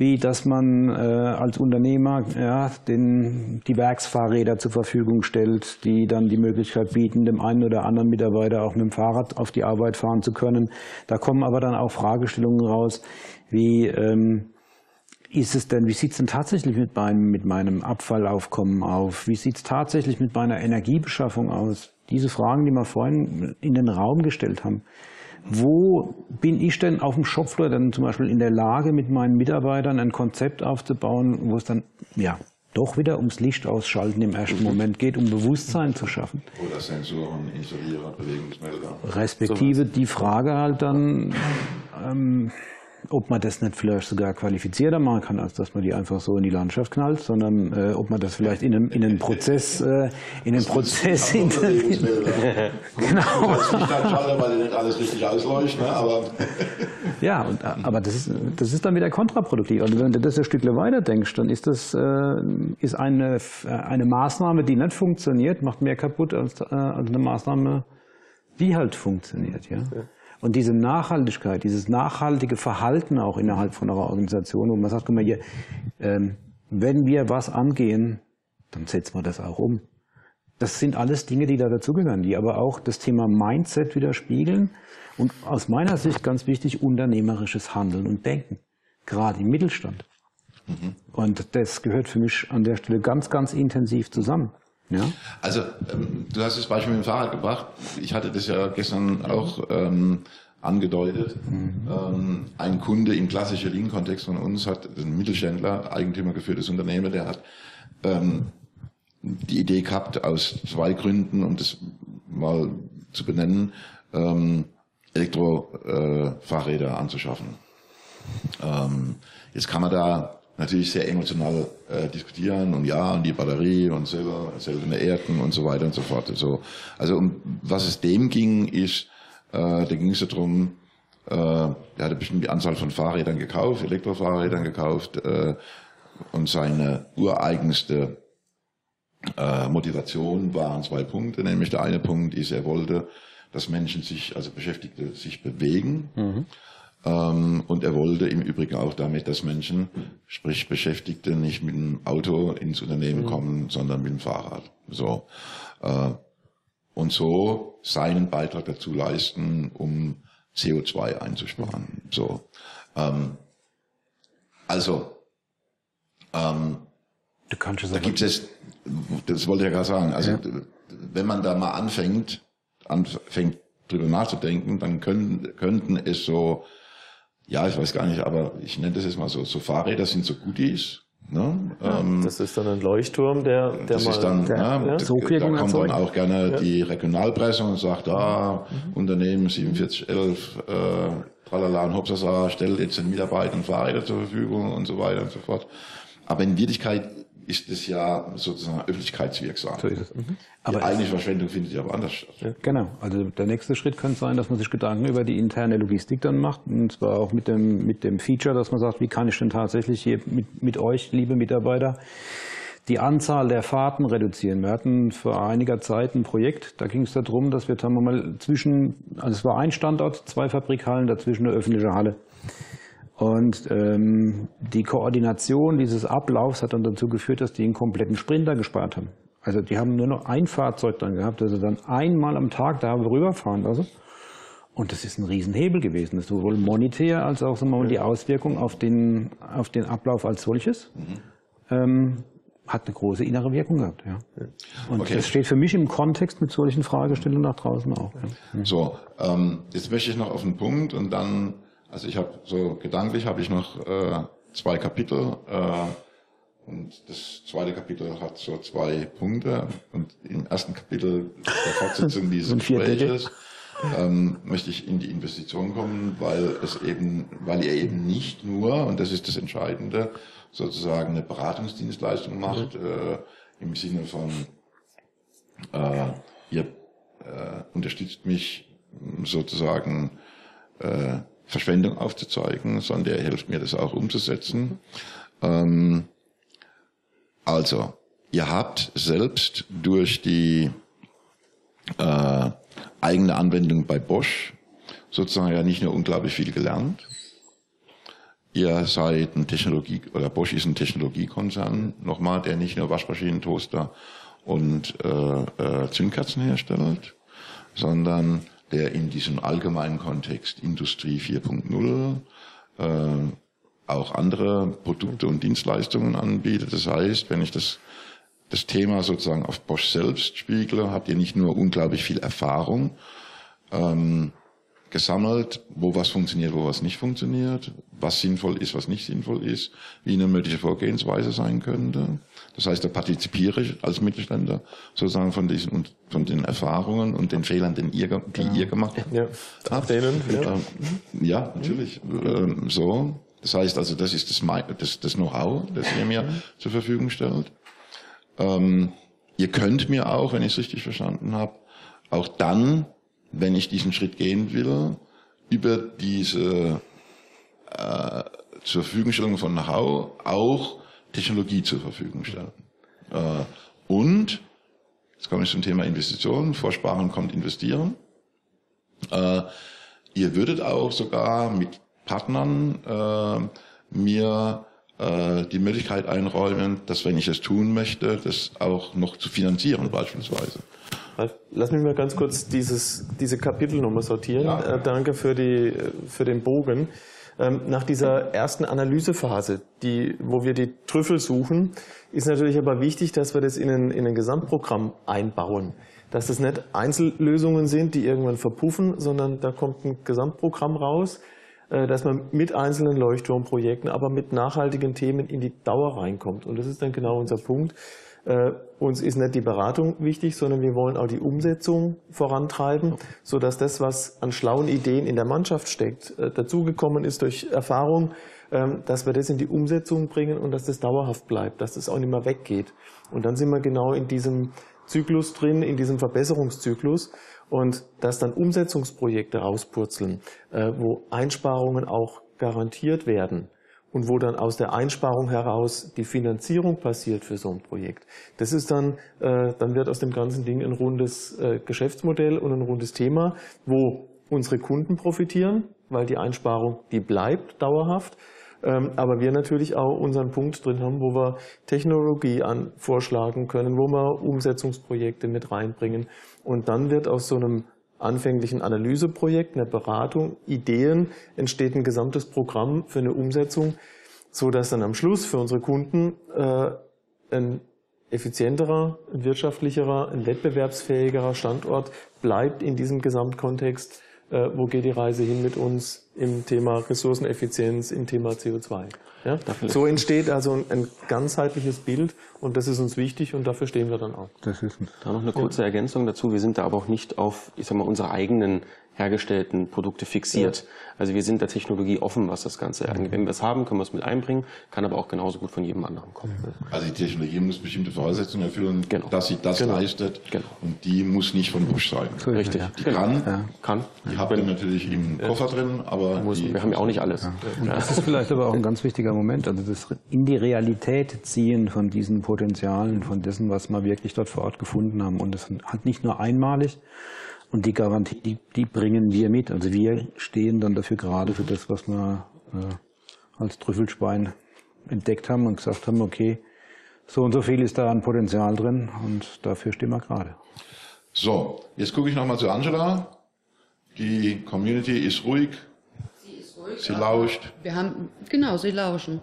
Speaker 4: wie dass man äh, als Unternehmer ja, den, die Werksfahrräder zur Verfügung stellt, die dann die Möglichkeit bieten, dem einen oder anderen Mitarbeiter auch mit dem Fahrrad auf die Arbeit fahren zu können. Da kommen aber dann auch Fragestellungen raus, wie ähm, ist es denn, wie sieht es denn tatsächlich mit meinem, mit meinem Abfallaufkommen auf? Wie sieht es tatsächlich mit meiner Energiebeschaffung aus? Diese Fragen, die wir vorhin in den Raum gestellt haben, wo bin ich denn auf dem Shopfloor dann zum Beispiel in der Lage, mit meinen Mitarbeitern ein Konzept aufzubauen, wo es dann ja doch wieder ums Licht ausschalten im ersten Moment geht, um Bewusstsein zu schaffen.
Speaker 1: Oder Sensoren, Instalierer, Bewegungsmelder.
Speaker 4: Respektive die Frage halt dann, ähm, ob man das nicht vielleicht sogar qualifizierter machen kann, als dass man die einfach so in die Landschaft knallt, sondern äh, ob man das vielleicht in einem, in einen Prozess, äh, in einen Prozess
Speaker 1: integriert. genau. Das ist nicht dann schade, weil nicht alles richtig ausleuchtet, ne? aber.
Speaker 4: ja, und, aber das ist, das ist dann wieder kontraproduktiv. Also wenn du das ein Stück weiter denkst, dann ist das äh, ist eine, eine Maßnahme, die nicht funktioniert, macht mehr kaputt als, äh, als eine Maßnahme, die halt funktioniert. Ja. ja. Und diese Nachhaltigkeit, dieses nachhaltige Verhalten auch innerhalb von einer Organisation, wo man sagt, guck mal hier, ähm, wenn wir was angehen, dann setzen wir das auch um. Das sind alles Dinge, die da dazugehören, die aber auch das Thema Mindset widerspiegeln und aus meiner Sicht ganz wichtig, unternehmerisches Handeln und Denken, gerade im Mittelstand. Mhm. Und das gehört für mich an der Stelle ganz, ganz intensiv zusammen. Ja?
Speaker 1: Also ähm, du hast das Beispiel mit dem Fahrrad gebracht. Ich hatte das ja gestern auch ähm, angedeutet. Mhm. Ähm, ein Kunde im klassischen Lean-Kontext von uns hat ein Mittelständler, Eigentümer geführtes Unternehmen, der hat ähm, die Idee gehabt, aus zwei Gründen, um das mal zu benennen, ähm, Elektrofahrräder äh, anzuschaffen. Ähm, jetzt kann man da natürlich sehr emotional äh, diskutieren und ja, und die Batterie und selber, seltene Erden und so weiter und so fort. So. Also um was es dem ging, ist, äh, da ging es darum, äh, er hatte bestimmt die Anzahl von Fahrrädern gekauft, Elektrofahrrädern gekauft äh, und seine ureigenste äh, Motivation waren zwei Punkte, nämlich der eine Punkt ist, er wollte, dass Menschen sich, also Beschäftigte, sich bewegen. Mhm. Ähm, und er wollte im Übrigen auch damit, dass Menschen, sprich Beschäftigte, nicht mit dem Auto ins Unternehmen mhm. kommen, sondern mit dem Fahrrad. So. Äh, und so seinen Beitrag dazu leisten, um CO2 einzusparen. So. Ähm, also, ähm,
Speaker 4: du kannst es
Speaker 1: da gibt es, das wollte ich ja gerade sagen, also ja. wenn man da mal anfängt, anfängt drüber nachzudenken, dann können, könnten es so ja, ich weiß gar nicht, aber ich nenne das jetzt mal so, so Fahrräder sind so Goodies, Ne?
Speaker 2: Ja, ähm, das ist dann ein Leuchtturm, der, der
Speaker 1: das
Speaker 2: mal,
Speaker 1: ist dann,
Speaker 2: der,
Speaker 1: ja, ja. Da kommt erzeugen. dann auch gerne ja. die Regionalpresse und sagt, ah, mhm. Unternehmen 4711, äh, tralala und Hopsasa, stellt jetzt den Mitarbeitern Fahrräder zur Verfügung und so weiter und so fort. Aber in Wirklichkeit ist es ja sozusagen öffentlichkeitswirksam. So ist es. Mhm. Aber die eigentliche Verschwendung findet ja aber anders statt.
Speaker 4: Genau. Also der nächste Schritt könnte sein, dass man sich Gedanken über die interne Logistik dann macht. Und zwar auch mit dem, mit dem Feature, dass man sagt, wie kann ich denn tatsächlich hier mit, mit euch, liebe Mitarbeiter, die Anzahl der Fahrten reduzieren. Wir hatten vor einiger Zeit ein Projekt, da ging es darum, dass wir, sagen wir mal, zwischen, also es war ein Standort, zwei Fabrikhallen, dazwischen eine öffentliche Halle. Und ähm, die Koordination dieses Ablaufs hat dann dazu geführt, dass die einen kompletten Sprinter gespart haben. Also die haben nur noch ein Fahrzeug dran gehabt, das sie dann einmal am Tag da rüberfahren lassen. Und das ist ein Riesenhebel gewesen. Das ist sowohl monetär als auch sagen wir mal, die Auswirkung auf den, auf den Ablauf als solches. Mhm. Ähm, hat eine große innere Wirkung gehabt. Ja. Und okay. das steht für mich im Kontext mit solchen Fragestellungen nach draußen auch.
Speaker 1: Ja. So, ähm, jetzt möchte ich noch auf den Punkt und dann also ich habe so gedanklich habe ich noch äh, zwei Kapitel äh, und das zweite Kapitel hat so zwei Punkte und im ersten Kapitel der Fortsetzung dieses Gespräches ähm, möchte ich in die Investition kommen, weil es eben, weil ihr eben nicht nur und das ist das Entscheidende sozusagen eine Beratungsdienstleistung macht mhm. äh, im Sinne von äh, ihr äh, unterstützt mich sozusagen äh, Verschwendung aufzuzeigen, sondern er hilft mir, das auch umzusetzen. Ähm, also, ihr habt selbst durch die äh, eigene Anwendung bei Bosch sozusagen ja nicht nur unglaublich viel gelernt. Ihr seid ein Technologie, oder Bosch ist ein Technologiekonzern, nochmal, der nicht nur Waschmaschinen, Toaster und äh, äh, Zündkerzen herstellt, sondern der in diesem allgemeinen Kontext Industrie 4.0 äh, auch andere Produkte und Dienstleistungen anbietet. Das heißt, wenn ich das, das Thema sozusagen auf Bosch selbst spiegle, habt ihr nicht nur unglaublich viel Erfahrung ähm, gesammelt, wo was funktioniert, wo was nicht funktioniert, was sinnvoll ist, was nicht sinnvoll ist, wie eine mögliche Vorgehensweise sein könnte. Das heißt, da partizipiere ich als Mittelständler sozusagen von diesen von den Erfahrungen und den Fehlern, den ihr, die ja. ihr gemacht habt. Ja.
Speaker 2: Denen,
Speaker 1: ja. ja, natürlich. Mhm. so. Das heißt also, das ist das, das, das Know-how, das ihr mir mhm. zur Verfügung stellt. Ähm, ihr könnt mir auch, wenn ich es richtig verstanden habe, auch dann, wenn ich diesen Schritt gehen will, über diese äh, zur Verfügungstellung von Know-how auch Technologie zur Verfügung stellen. Äh, und, jetzt komme ich zum Thema Investitionen, Vorsparen kommt investieren. Äh, ihr würdet auch sogar mit Partnern äh, mir die Möglichkeit einräumen, dass wenn ich es tun möchte, das auch noch zu finanzieren beispielsweise.
Speaker 2: Lass mich mal ganz kurz dieses, diese Kapitel nochmal sortieren. Ja. danke für, die, für den Bogen. Ähm, nach dieser ersten Analysephase, die, wo wir die Trüffel suchen, ist natürlich aber wichtig, dass wir das in ein, in ein Gesamtprogramm einbauen. Dass das nicht Einzellösungen sind, die irgendwann verpuffen, sondern da kommt ein Gesamtprogramm raus, äh, dass man mit einzelnen Leuchtturmprojekten, aber mit nachhaltigen Themen in die Dauer reinkommt. Und das ist dann genau unser Punkt. Äh, uns ist nicht die Beratung wichtig, sondern wir wollen auch die Umsetzung vorantreiben, so dass das, was an schlauen Ideen in der Mannschaft steckt, äh, dazugekommen ist durch Erfahrung, ähm, dass wir das in die Umsetzung bringen und dass das dauerhaft bleibt, dass das auch nicht mehr weggeht. Und dann sind wir genau in diesem Zyklus drin, in diesem Verbesserungszyklus und dass dann Umsetzungsprojekte rauspurzeln, äh, wo Einsparungen auch garantiert werden und wo dann aus der Einsparung heraus die Finanzierung passiert für so ein Projekt. Das ist dann, äh, dann wird aus dem ganzen Ding ein rundes äh, Geschäftsmodell und ein rundes Thema, wo unsere Kunden profitieren, weil die Einsparung, die bleibt dauerhaft. Ähm, aber wir natürlich auch unseren Punkt drin haben, wo wir Technologie an vorschlagen können, wo wir Umsetzungsprojekte mit reinbringen. Und dann wird aus so einem anfänglichen Analyseprojekt, einer Beratung, Ideen, entsteht ein gesamtes Programm für eine Umsetzung, so dass dann am Schluss für unsere Kunden äh, ein effizienterer, ein wirtschaftlicherer, ein wettbewerbsfähigerer Standort bleibt in diesem Gesamtkontext. Äh, wo geht die Reise hin mit uns im Thema Ressourceneffizienz, im Thema CO2. Ja? So entsteht also ein, ein ganzheitliches Bild und das ist uns wichtig und dafür stehen wir dann auch.
Speaker 4: Das ist
Speaker 3: Da noch eine kurze Ergänzung dazu. Wir sind da aber auch nicht auf, ich sag mal, unsere eigenen hergestellten Produkte fixiert. Also wir sind der Technologie offen, was das Ganze angeht. Wenn wir es haben, können wir es mit einbringen, kann aber auch genauso gut von jedem anderen kommen.
Speaker 1: Also die Technologie muss bestimmte Voraussetzungen erfüllen,
Speaker 3: Genau.
Speaker 1: dass sie das
Speaker 3: Genau.
Speaker 1: leistet.
Speaker 3: Genau.
Speaker 1: Und die muss nicht von Busch sein.
Speaker 3: Richtig.
Speaker 4: ja.
Speaker 1: Die kann,
Speaker 3: Kann.
Speaker 1: die habt ihr natürlich im Koffer drin, aber die,
Speaker 3: Wir haben ja auch nicht alles.
Speaker 4: Und das ist vielleicht aber auch ein ganz wichtiger Moment, also das in die Realität ziehen von diesen Potenzialen, von dessen, was wir wirklich dort vor Ort gefunden haben. Und das halt nicht nur einmalig. Und die Garantie, die, die bringen wir mit. Also wir stehen dann dafür gerade für das, was wir äh, als Trüffelschwein entdeckt haben und gesagt haben, okay, so und so viel ist da an Potenzial drin und dafür stehen wir gerade.
Speaker 1: So, jetzt gucke ich nochmal zu Angela. Die Community ist ruhig,
Speaker 5: Sie ist ruhig.
Speaker 1: sie lauscht.
Speaker 5: Wir haben, genau, sie lauschen.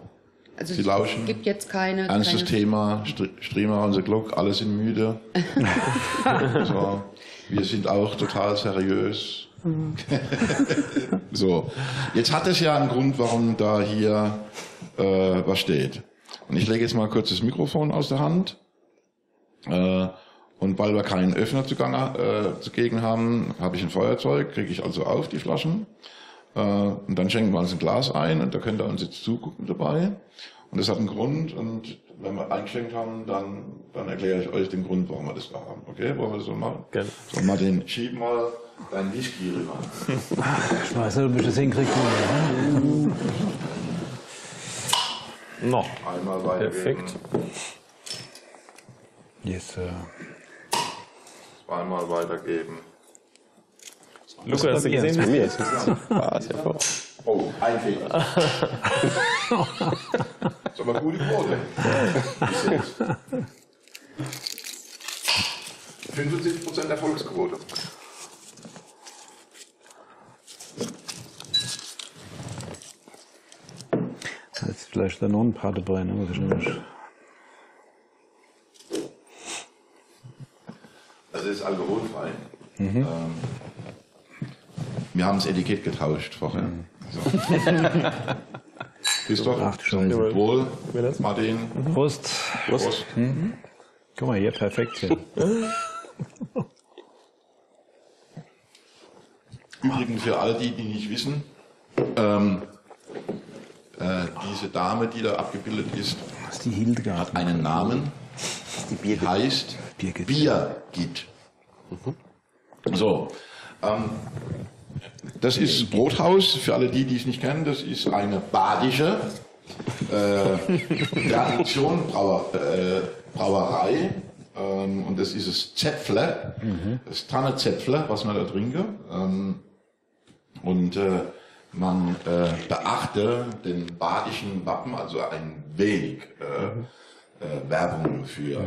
Speaker 5: Also
Speaker 1: Sie
Speaker 5: es
Speaker 1: lauschen.
Speaker 5: gibt jetzt keine.
Speaker 1: Ernstes
Speaker 5: keine
Speaker 1: Thema, Str- Streamer on the Clock, alle sind müde. so, wir sind auch total seriös. so, jetzt hat es ja einen Grund, warum da hier äh, was steht. Und ich lege jetzt mal kurz das Mikrofon aus der Hand. Äh, und weil wir keinen Öffner zugange, äh, zugegen haben, habe ich ein Feuerzeug, kriege ich also auf die Flaschen. Äh, und dann schenken wir uns ein Glas ein und da könnt ihr uns jetzt zugucken dabei. Und das hat einen Grund und wenn wir eingeschenkt haben, dann, dann erkläre ich euch den Grund, warum wir das da haben. Okay, wollen wir das so machen?
Speaker 2: Gerne.
Speaker 1: So, Martin, schieb mal dein Whisky rüber.
Speaker 4: Ich weiß nicht, ob ich das hinkriege.
Speaker 2: Noch.
Speaker 1: Einmal weitergeben,
Speaker 2: Perfekt.
Speaker 4: Yes, sir.
Speaker 1: zweimal weitergeben.
Speaker 2: Lukas, hast du gesehen?
Speaker 3: Bei mir ist es Spaß, ja.
Speaker 1: Oh, ein Fehler. das ist aber gute Quote. Bis jetzt. 75% Erfolgsquote.
Speaker 4: Das ist vielleicht dann noch ein paar dabei, ne? Was ich nicht.
Speaker 1: Also ist alkoholfrei. Ähm, wir haben das Etikett getauscht vorher. So. Christoph,
Speaker 4: Ach, du Scheiße.
Speaker 1: Wohl,
Speaker 2: Wer das?
Speaker 1: Martin,
Speaker 4: Prost.
Speaker 1: Prost.
Speaker 4: Guck mal, hier perfekt. Hier.
Speaker 1: Übrigens für all die, die nicht wissen, ähm, äh, diese Dame, die da abgebildet ist,
Speaker 4: Das ist die Hildegard.
Speaker 1: hat einen Namen, die heißt
Speaker 4: Birgit.
Speaker 1: Birgit. So, ähm, das ist Brothaus, für alle die, die es nicht kennen, das ist eine badische äh, Tradition, Brauer, äh, Brauerei. Ähm, und das ist das Zäpfle, das Tannezäpfle, was man da trinke. Ähm, und äh, man äh, beachte den badischen Wappen, also ein wenig äh, äh, Werbung für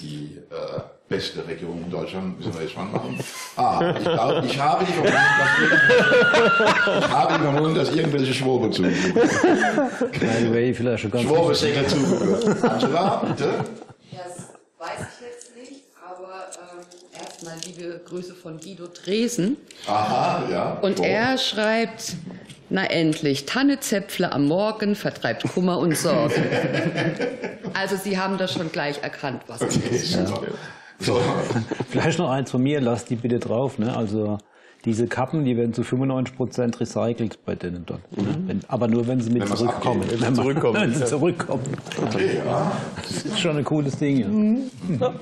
Speaker 1: die äh, beste Region in Deutschland, müssen wir jetzt schon machen. Ah, ich, glaub, ich habe die Vermutung, dass ich habe die Vermutung, dass irgendwelche Schwobe zugucken.
Speaker 4: By way, vielleicht schon ganz
Speaker 1: Schwobe-Sänger zugucken. Angela, bitte.
Speaker 5: Das weiß ich jetzt nicht, aber ähm, erstmal liebe Grüße von Guido Dresen.
Speaker 1: Aha, ja.
Speaker 5: Und
Speaker 1: So.
Speaker 5: er schreibt, na endlich, Tannezäpfle am Morgen vertreibt Kummer und Sorgen. also Sie haben das schon gleich erkannt, was es
Speaker 1: Okay,
Speaker 5: ist.
Speaker 1: super. So,
Speaker 4: Vielleicht noch eins von mir, lass die bitte drauf. Ne? Also diese Kappen, die werden zu 95% recycelt bei denen dort. Ne? Wenn, aber nur, wenn sie mit
Speaker 1: Wenn
Speaker 4: zurückkommen.
Speaker 1: abgeben.
Speaker 4: Wenn,
Speaker 2: zurückkommen,
Speaker 4: wenn sie
Speaker 2: ja.
Speaker 4: zurückkommen.
Speaker 1: okay, ja.
Speaker 4: Das ist schon ein cooles Ding. Ja.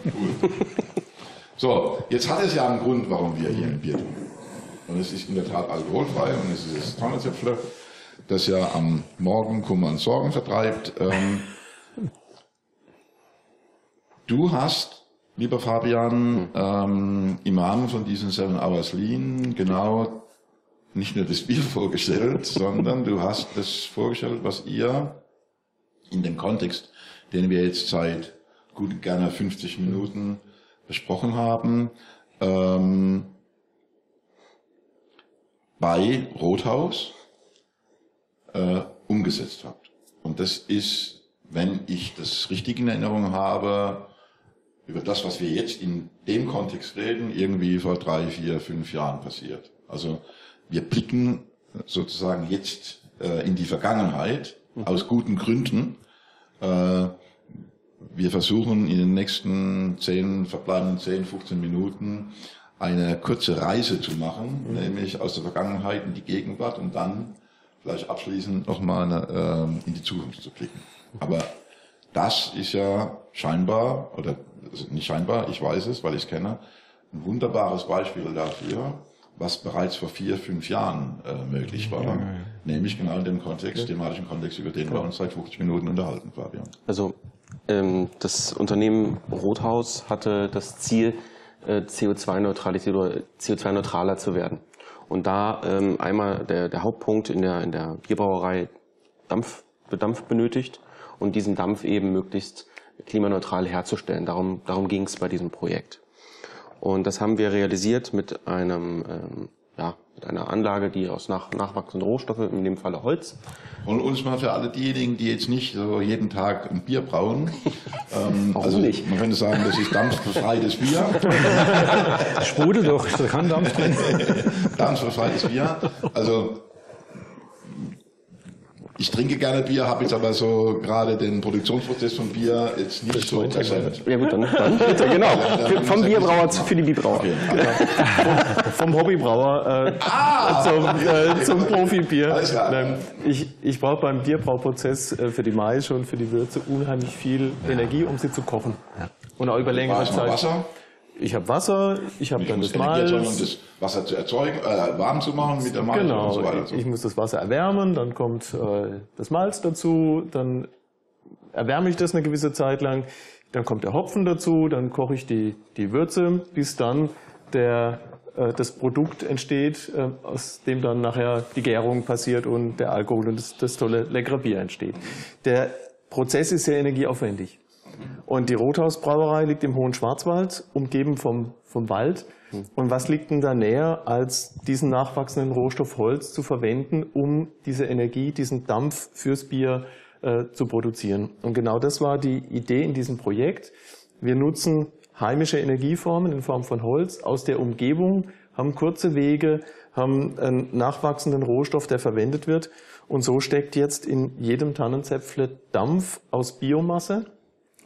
Speaker 1: So, jetzt hat es ja einen Grund, warum wir hier ein Bier tun. Und es ist in der Tat alkoholfrei und es ist das Tannenzäpfle, das ja am Morgen Kummer und Sorgen vertreibt. Ähm, du hast, lieber Fabian, ähm, im Rahmen von diesen Seven Hours Lean genau nicht nur das Bier vorgestellt, sondern du hast das vorgestellt, was ihr in dem Kontext, den wir jetzt seit gut gerne 50 Minuten besprochen haben, ähm, bei Rothaus äh, umgesetzt habt. Und das ist, wenn ich das richtig in Erinnerung habe, über das, was wir jetzt in dem Kontext reden, irgendwie vor drei, vier, fünf Jahren passiert. Also wir blicken sozusagen jetzt äh, in die Vergangenheit mhm. aus guten Gründen. Äh, wir versuchen in den nächsten 10, verbleibenden 10, 15 Minuten eine kurze Reise zu machen, mhm. nämlich aus der Vergangenheit in die Gegenwart und dann vielleicht abschließend nochmal äh, in die Zukunft zu blicken. Aber das ist ja scheinbar, oder also nicht scheinbar, ich weiß es, weil ich es kenne, ein wunderbares Beispiel dafür, was bereits vor vier, fünf Jahren äh, möglich war. Ja, ja, ja. Nämlich genau in dem Kontext, thematischen Kontext, über den wir uns seit 50 Minuten unterhalten, Fabian.
Speaker 3: Also ähm, das Unternehmen Rothaus hatte das Ziel, CO2-Neutralität oder CO2-neutraler zu werden. Und da ähm, einmal der, der Hauptpunkt in der, in der Bierbrauerei Dampf, Dampf benötigt und diesen Dampf eben möglichst klimaneutral herzustellen. Darum, darum ging es bei diesem Projekt. Und das haben wir realisiert mit einem ähm, ja, mit einer Anlage, die aus nach, nachwachsenden Rohstoffen, in dem Falle Holz.
Speaker 1: Und uns mal für alle diejenigen, die jetzt nicht so jeden Tag ein Bier brauen.
Speaker 3: Ähm, Warum also nicht?
Speaker 1: Man könnte sagen, das ist dampfbefreites Bier.
Speaker 4: Sprudel doch, da kann Dampf drin.
Speaker 1: dampfbefreites Bier. Also ich trinke gerne Bier, habe jetzt aber so gerade den Produktionsprozess von Bier jetzt nicht das so präsent.
Speaker 3: Ja gut, dann, dann bitte, genau. Für, vom Bierbrauer für die Bierbrauer. Okay.
Speaker 2: vom, vom Hobbybrauer äh, ah! zum, äh, zum Profibier. Alles klar. Ich, ich brauche beim Bierbrauprozess äh, für die Mais und für die Würze unheimlich viel ja. Energie, um sie zu kochen. Ja. Und auch über längere Zeit.
Speaker 1: Wasser?
Speaker 2: Ich habe Wasser, ich habe dann das Malz.
Speaker 1: um das Wasser zu erzeugen, äh, warm zu machen mit der Malz
Speaker 2: genau,
Speaker 1: und so
Speaker 2: weiter. Ich, ich muss das Wasser erwärmen, dann kommt äh, das Malz dazu, dann erwärme ich das eine gewisse Zeit lang, dann kommt der Hopfen dazu, dann koche ich die, die Würze, bis dann der, äh, das Produkt entsteht, äh, aus dem dann nachher die Gärung passiert und der Alkohol und das, das tolle leckere Bier entsteht. Der Prozess ist sehr energieaufwendig. Und die Rothausbrauerei liegt im Hohen Schwarzwald, umgeben vom, vom Wald. Und was liegt denn da näher, als diesen nachwachsenden Rohstoff Holz zu verwenden, um diese Energie, diesen Dampf fürs Bier äh, zu produzieren? Und genau das war die Idee in diesem Projekt. Wir nutzen heimische Energieformen in Form von Holz aus der Umgebung, haben kurze Wege, haben einen nachwachsenden Rohstoff, der verwendet wird. Und so steckt jetzt in jedem Tannenzäpfle Dampf aus Biomasse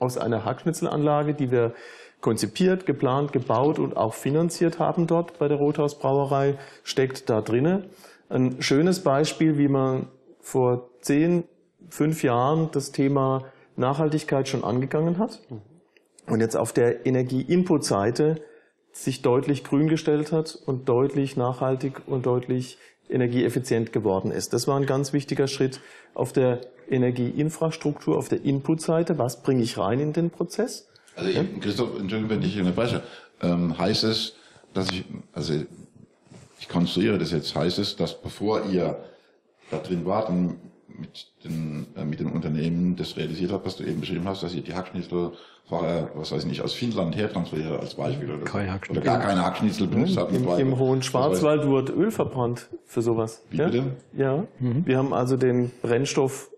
Speaker 2: aus einer Hackschnitzelanlage, die wir konzipiert, geplant, gebaut und auch finanziert haben dort bei der Rothaus Brauerei, steckt da drinne. Ein schönes Beispiel, wie man vor zehn, fünf Jahren das Thema Nachhaltigkeit schon angegangen hat und jetzt auf der Energie-Input-Seite sich deutlich grün gestellt hat und deutlich nachhaltig und deutlich energieeffizient geworden ist. Das war ein ganz wichtiger Schritt auf der Energieinfrastruktur, auf der Inputseite. Was bringe ich rein in den Prozess?
Speaker 1: Also ja? Christoph, Entschuldigung, wenn ich unterbreche. Ähm, heißt es, dass ich, also ich konstruiere das jetzt, heißt es, dass bevor ihr da drin wart und mit den, äh, mit den Unternehmen das realisiert habt, was du eben beschrieben hast, dass ihr die Hackschnitzel vorher, was weiß ich nicht, aus Finnland hertransferiert als Beispiel oder,
Speaker 4: Keine
Speaker 1: oder gar keine Hackschnitzel benutzt habt.
Speaker 2: Im, Im hohen Schwarzwald wurde Öl verbrannt für sowas.
Speaker 1: Wie ja? bitte?
Speaker 2: Ja, mhm. wir haben also den Brennstoff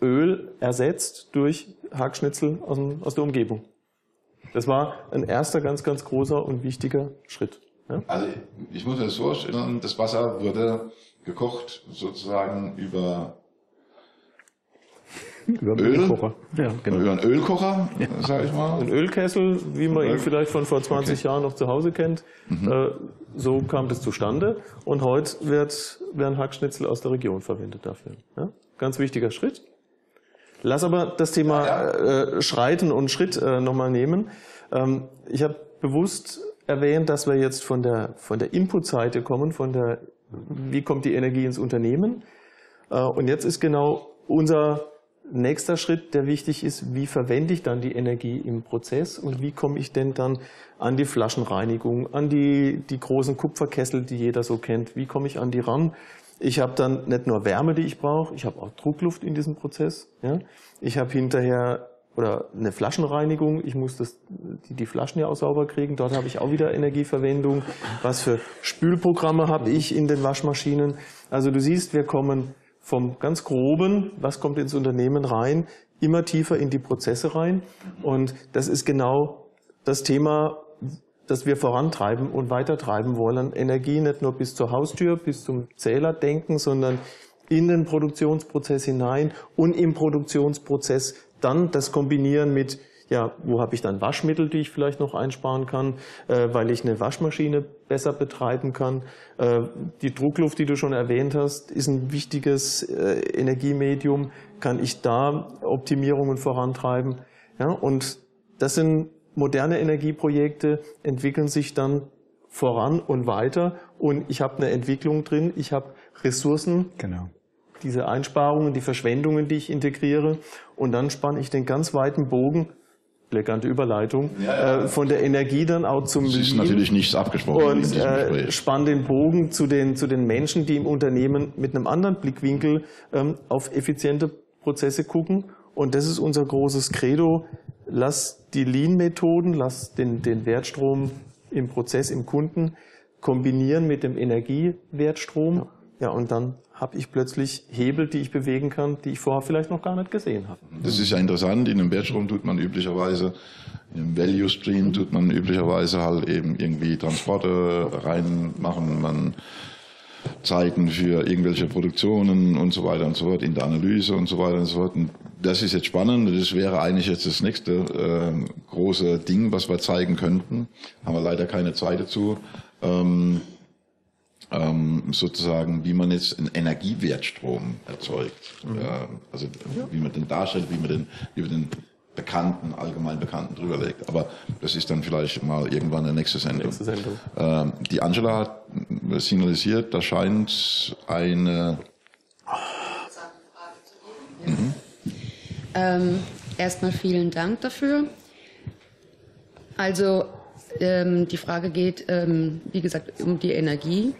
Speaker 2: Öl ersetzt durch Hackschnitzel aus, aus der Umgebung. Das war ein erster ganz, ganz großer und wichtiger Schritt.
Speaker 1: Ja? Also ich muss mir das vorstellen, das Wasser wurde gekocht sozusagen über
Speaker 4: über einen Öl, Ölkocher.
Speaker 1: Ja, genau. Über einen Ölkocher, ja. sag ich mal.
Speaker 2: Ein Ölkessel, wie man ihn vielleicht von vor 20 okay. Jahren noch zu Hause kennt. Mhm. Äh, so kam das zustande. Und heute wird, werden Hackschnitzel aus der Region verwendet dafür. Ja? Ganz wichtiger Schritt. Lass aber das Thema ja, Äh, Schreiten und Schritt äh, nochmal nehmen. Ähm, ich habe bewusst erwähnt, dass wir jetzt von der, von der Input-Seite kommen, von der, wie kommt die Energie ins Unternehmen. Äh, und jetzt ist genau unser nächster Schritt, der wichtig ist, wie verwende ich dann die Energie im Prozess und wie komme ich denn dann an die Flaschenreinigung, an die, die großen Kupferkessel, die jeder so kennt, wie komme ich an die ran? Ich habe dann nicht nur Wärme, die ich brauche, ich habe auch Druckluft in diesem Prozess. Ja? Ich habe hinterher oder eine Flaschenreinigung, ich muss das, die, die Flaschen ja auch sauber kriegen, dort habe ich auch wieder Energieverwendung. Was für Spülprogramme habe ich in den Waschmaschinen? Also du siehst, wir kommen vom ganz groben, was kommt ins Unternehmen rein, immer tiefer in die Prozesse rein. Und das ist genau das Thema, das wir vorantreiben und weitertreiben wollen. Energie nicht nur bis zur Haustür, bis zum Zähler denken, sondern in den Produktionsprozess hinein und im Produktionsprozess dann das kombinieren mit ja, wo habe ich dann Waschmittel, die ich vielleicht noch einsparen kann, äh, weil ich eine Waschmaschine besser betreiben kann. Äh, die Druckluft, die du schon erwähnt hast, ist ein wichtiges äh, Energiemedium. Kann ich da Optimierungen vorantreiben? Ja, und das sind moderne Energieprojekte, entwickeln sich dann voran und weiter und ich habe eine Entwicklung drin, ich habe Ressourcen,
Speaker 4: Genau.
Speaker 2: diese Einsparungen, die Verschwendungen, die ich integriere und dann spanne ich den ganz weiten Bogen, elegante Überleitung,
Speaker 1: Ja, ja.
Speaker 2: Äh, von der Energie dann auch zum
Speaker 1: Es ist
Speaker 2: Lean
Speaker 1: natürlich nichts abgesprochen
Speaker 2: und äh, spann den Bogen zu den, zu den Menschen, die im Unternehmen mit einem anderen Blickwinkel ähm, auf effiziente Prozesse gucken. Und das ist unser großes Credo. Lass die Lean-Methoden, lass den, den Wertstrom im Prozess, im Kunden kombinieren mit dem Energiewertstrom. Ja, und dann habe ich plötzlich Hebel, die ich bewegen kann, die ich vorher vielleicht noch gar nicht gesehen habe.
Speaker 1: Das ist ja interessant. In einem Wertstrom tut man üblicherweise, im Value Stream tut man üblicherweise halt eben irgendwie Transporte reinmachen, man Zeiten für irgendwelche Produktionen und so weiter und so fort, in der Analyse und so weiter und so fort. Und das ist jetzt spannend. Das wäre eigentlich jetzt das nächste äh, große Ding, was wir zeigen könnten. Haben wir leider keine Zeit dazu. Ähm, ähm, sozusagen, wie man jetzt einen Energiewertstrom erzeugt. Äh, also wie man den darstellt, wie man den über den Bekannten, allgemein Bekannten drüberlegt. Aber das ist dann vielleicht mal irgendwann eine nächste Sendung.
Speaker 2: Nächste Sendung.
Speaker 1: Ähm, die Angela hat signalisiert, da scheint eine
Speaker 5: Ähm, erstmal vielen Dank dafür. Also ähm, die Frage geht, ähm, wie gesagt, um die Energie.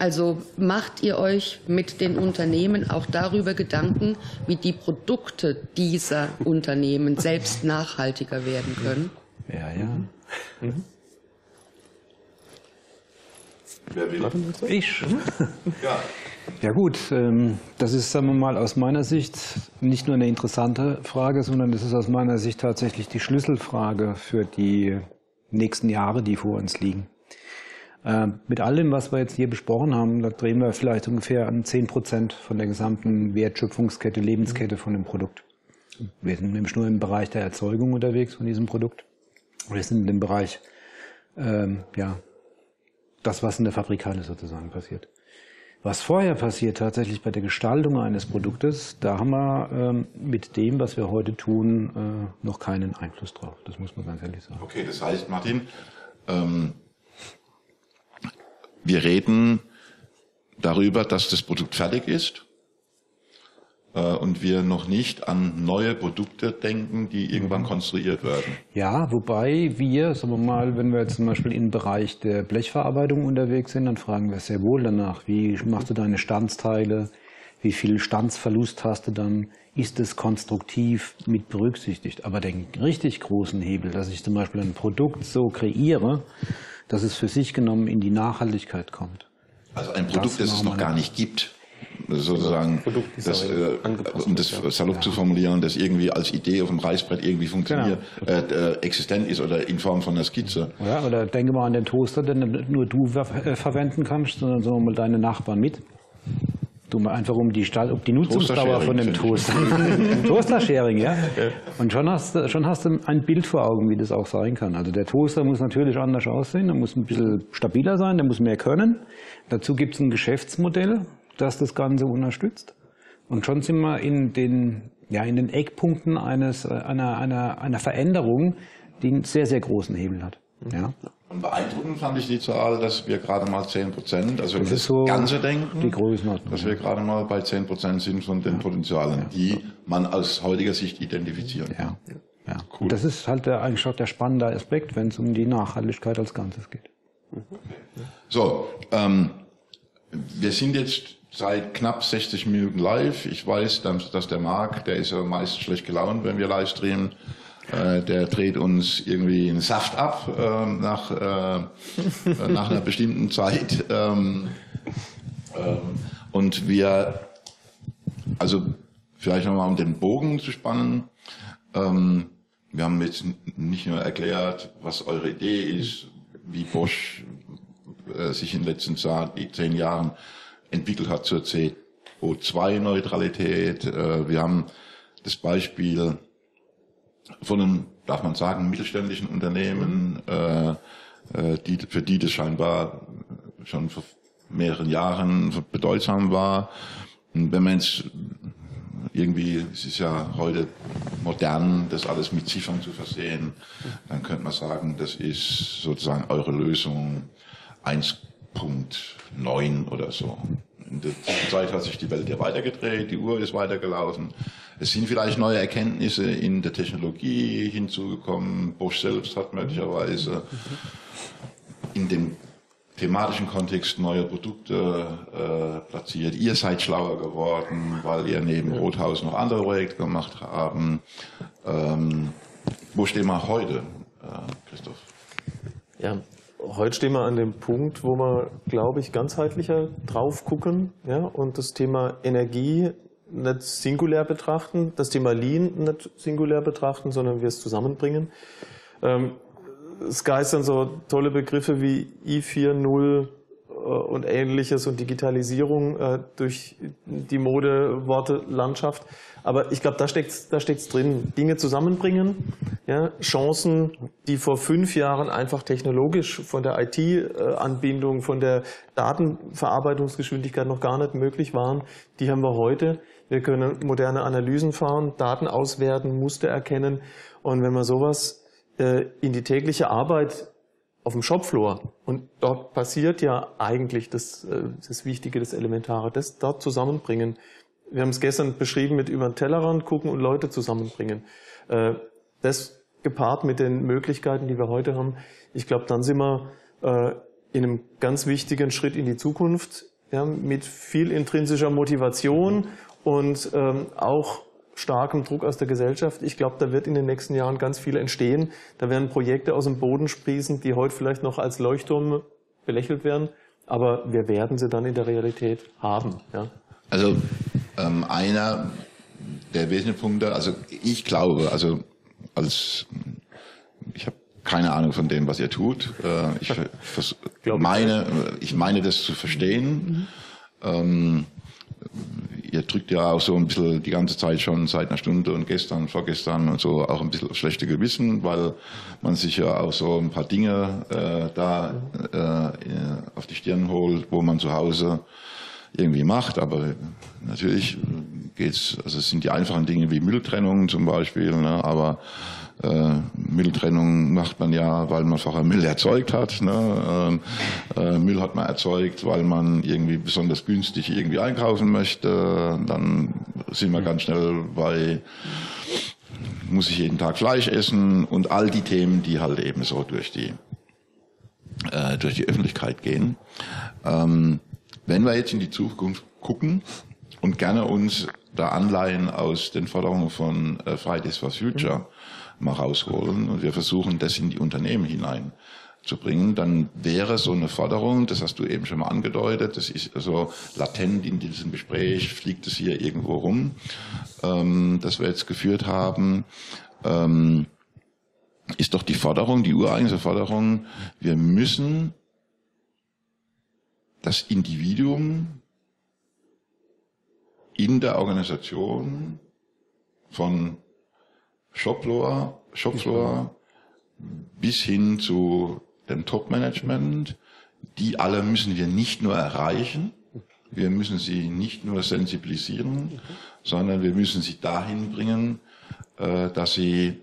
Speaker 5: Also macht ihr euch mit den Unternehmen auch darüber Gedanken, wie die Produkte dieser Unternehmen selbst nachhaltiger werden können?
Speaker 4: Ja, ja.
Speaker 1: Wer will?
Speaker 4: Ich.
Speaker 1: Ja.
Speaker 4: Ja gut, ähm, das ist, sagen wir mal, aus meiner Sicht nicht nur eine interessante Frage, sondern das ist aus meiner Sicht tatsächlich die Schlüsselfrage für die nächsten Jahre, die vor uns liegen. Ähm, Mit allem, was wir jetzt hier besprochen haben, da drehen wir vielleicht ungefähr an 10 Prozent von der gesamten Wertschöpfungskette, Lebenskette von dem Produkt. Wir sind nämlich nur im Bereich der Erzeugung unterwegs von diesem Produkt. Wir sind in dem Bereich, ähm, ja, das, was in der Fabrikhalle sozusagen passiert. Was vorher passiert, tatsächlich bei der Gestaltung eines Produktes, da haben wir ähm, mit dem, was wir heute tun, äh, noch keinen Einfluss drauf. Das muss man ganz ehrlich sagen.
Speaker 1: Okay, das heißt, Martin, ähm, wir reden darüber, dass das Produkt fertig ist äh, und wir noch nicht an neue Produkte denken, die irgendwann konstruiert werden.
Speaker 4: Ja, wobei wir, sagen wir mal, wenn wir jetzt zum Beispiel im Bereich der Blechverarbeitung unterwegs sind, dann fragen wir sehr wohl danach, wie machst du deine Standsteile, wie viel Standsverlust hast du dann, ist es konstruktiv mit berücksichtigt. Aber den richtig großen Hebel, dass ich zum Beispiel ein Produkt so kreiere, dass es für sich genommen in die Nachhaltigkeit kommt.
Speaker 1: Also ein Produkt, das,
Speaker 4: Das
Speaker 1: es noch gar nicht gibt. Sozusagen, das, äh, um das
Speaker 2: wird, ja.
Speaker 1: salopp zu formulieren, das irgendwie als Idee auf dem Reißbrett irgendwie funktioniert, äh, äh, existent ist oder in Form von einer Skizze.
Speaker 4: Ja, oder denke mal an den Toaster, den nicht nur du ver äh, verwenden kannst, sondern so mal deine Nachbarn mit. Du mal einfach um die, Stall, um die Nutzungsdauer von dem Toaster. Toaster-Sharing, ja. Und schon hast, du- schon hast du ein Bild vor Augen, wie das auch sein kann. Also der Toaster muss natürlich anders aussehen, der muss ein bisschen stabiler sein, der muss mehr können. Dazu gibt es ein Geschäftsmodell, das das Ganze unterstützt. Und schon sind wir in den, ja, in den Eckpunkten eines, äh, einer, einer, einer Veränderung, die einen sehr, sehr großen Hebel hat. Ja.
Speaker 1: Und beeindruckend fand ich die Zahl, dass wir gerade mal 10 Prozent, also wenn wir
Speaker 4: ist
Speaker 1: das
Speaker 4: so
Speaker 1: Ganze denken,
Speaker 4: die Größenordnung,
Speaker 1: dass wir gerade mal bei 10 Prozent sind von den Potenzialen, die man aus heutiger Sicht identifizieren kann.
Speaker 4: Ja. ja. Und das ist halt der, eigentlich auch der spannende Aspekt, wenn es um die Nachhaltigkeit als Ganzes geht.
Speaker 1: So, ähm, wir sind jetzt seit knapp 60 Minuten live. Ich weiß, dass dass der Marc, der ist ja meist schlecht gelaunt, wenn wir live streamen. Äh, der dreht uns irgendwie einen Saft ab ähm, nach, äh, nach einer bestimmten Zeit. Ähm, ähm, und wir, also vielleicht nochmal um den Bogen zu spannen, ähm, wir haben jetzt nicht nur erklärt, was eure Idee ist, wie Bosch äh, sich in den letzten zehn Jahren entwickelt hat zur CO2-Neutralität. Äh, wir haben das Beispiel von einem, darf man sagen, mittelständischen Unternehmen, äh, äh, die, für die das scheinbar schon vor mehreren Jahren bedeutsam war. Und wenn man jetzt irgendwie, es ist ja heute modern, das alles mit Ziffern zu versehen, dann könnte man sagen, das ist sozusagen eure Lösung 1.9 oder so. In der Zeit hat sich die Welt ja weitergedreht, die Uhr ist weitergelaufen. Es sind vielleicht neue Erkenntnisse in der Technologie hinzugekommen. Bosch selbst hat möglicherweise in dem thematischen Kontext neue Produkte äh, platziert. Ihr seid schlauer geworden, weil ihr neben Rothaus noch andere Projekte gemacht haben. Ähm, wo stehen wir heute, äh, Christoph?
Speaker 2: Ja, heute stehen wir an dem Punkt, wo wir, glaube ich, ganzheitlicher drauf gucken ja, und das Thema Energie nicht singulär betrachten, das Thema Lean nicht singulär betrachten, sondern wir es zusammenbringen. Ähm, es geistern so tolle Begriffe wie I4.0 äh, und ähnliches und Digitalisierung äh, durch die Modeworte Landschaft. Aber ich glaube, da steckt's, da steckt's drin. Dinge zusammenbringen, ja, Chancen, die vor fünf Jahren einfach technologisch von der IT-Anbindung, von der Datenverarbeitungsgeschwindigkeit noch gar nicht möglich waren, die haben wir heute. Wir können moderne Analysen fahren, Daten auswerten, Muster erkennen. Und wenn man sowas äh, in die tägliche Arbeit auf dem Shopfloor und dort passiert ja eigentlich das, äh, das Wichtige, das Elementare, das dort zusammenbringen, wir haben es gestern beschrieben mit über den Tellerrand gucken und Leute zusammenbringen. Äh, das gepaart mit den Möglichkeiten, die wir heute haben, ich glaube, dann sind wir äh, in einem ganz wichtigen Schritt in die Zukunft, ja, mit viel intrinsischer Motivation und ähm, auch starkem Druck aus der Gesellschaft. Ich glaube, da wird in den nächsten Jahren ganz viel entstehen. Da werden Projekte aus dem Boden sprießen, die heute vielleicht noch als Leuchtturm belächelt werden, aber wir werden sie dann in der Realität haben. Ja.
Speaker 1: Also ähm, einer der wesentlichen Punkte, also ich glaube, also als ich habe keine Ahnung von dem, was ihr tut. Äh, ich meine, ich meine das zu verstehen. Mhm. Ähm, ihr drückt ja auch so ein bisschen die ganze Zeit schon seit einer Stunde und gestern, vorgestern und so auch ein bisschen schlechte Gewissen, weil man sich ja auch so ein paar Dinge äh, da äh, auf die Stirn holt, wo man zu Hause irgendwie macht. Aber natürlich geht's, also es sind die einfachen Dinge wie Mülltrennung zum Beispiel, ne, aber äh, Mülltrennung macht man ja, weil man vorher Müll erzeugt hat. Ne? Äh, äh, Müll hat man erzeugt, weil man irgendwie besonders günstig irgendwie einkaufen möchte. Dann sind wir ganz schnell bei muss ich jeden Tag Fleisch essen und all die Themen, die halt eben so durch die äh, durch die Öffentlichkeit gehen. Ähm, wenn wir jetzt in die Zukunft gucken und gerne uns da Anleihen aus den Forderungen von äh, Fridays for Future mal rausholen und wir versuchen, das in die Unternehmen hinein zu bringen, dann wäre so eine Forderung, das hast du eben schon mal angedeutet, das ist also latent in diesem Gespräch, fliegt es hier irgendwo rum, ähm, das wir jetzt geführt haben, ähm, ist doch die Forderung, die ureigene Forderung, wir müssen das Individuum in der Organisation von Shopfloor, Shopfloor bis hin zu dem Top-Management, die alle müssen wir nicht nur erreichen, wir müssen sie nicht nur sensibilisieren, sondern wir müssen sie dahin bringen, äh, dass sie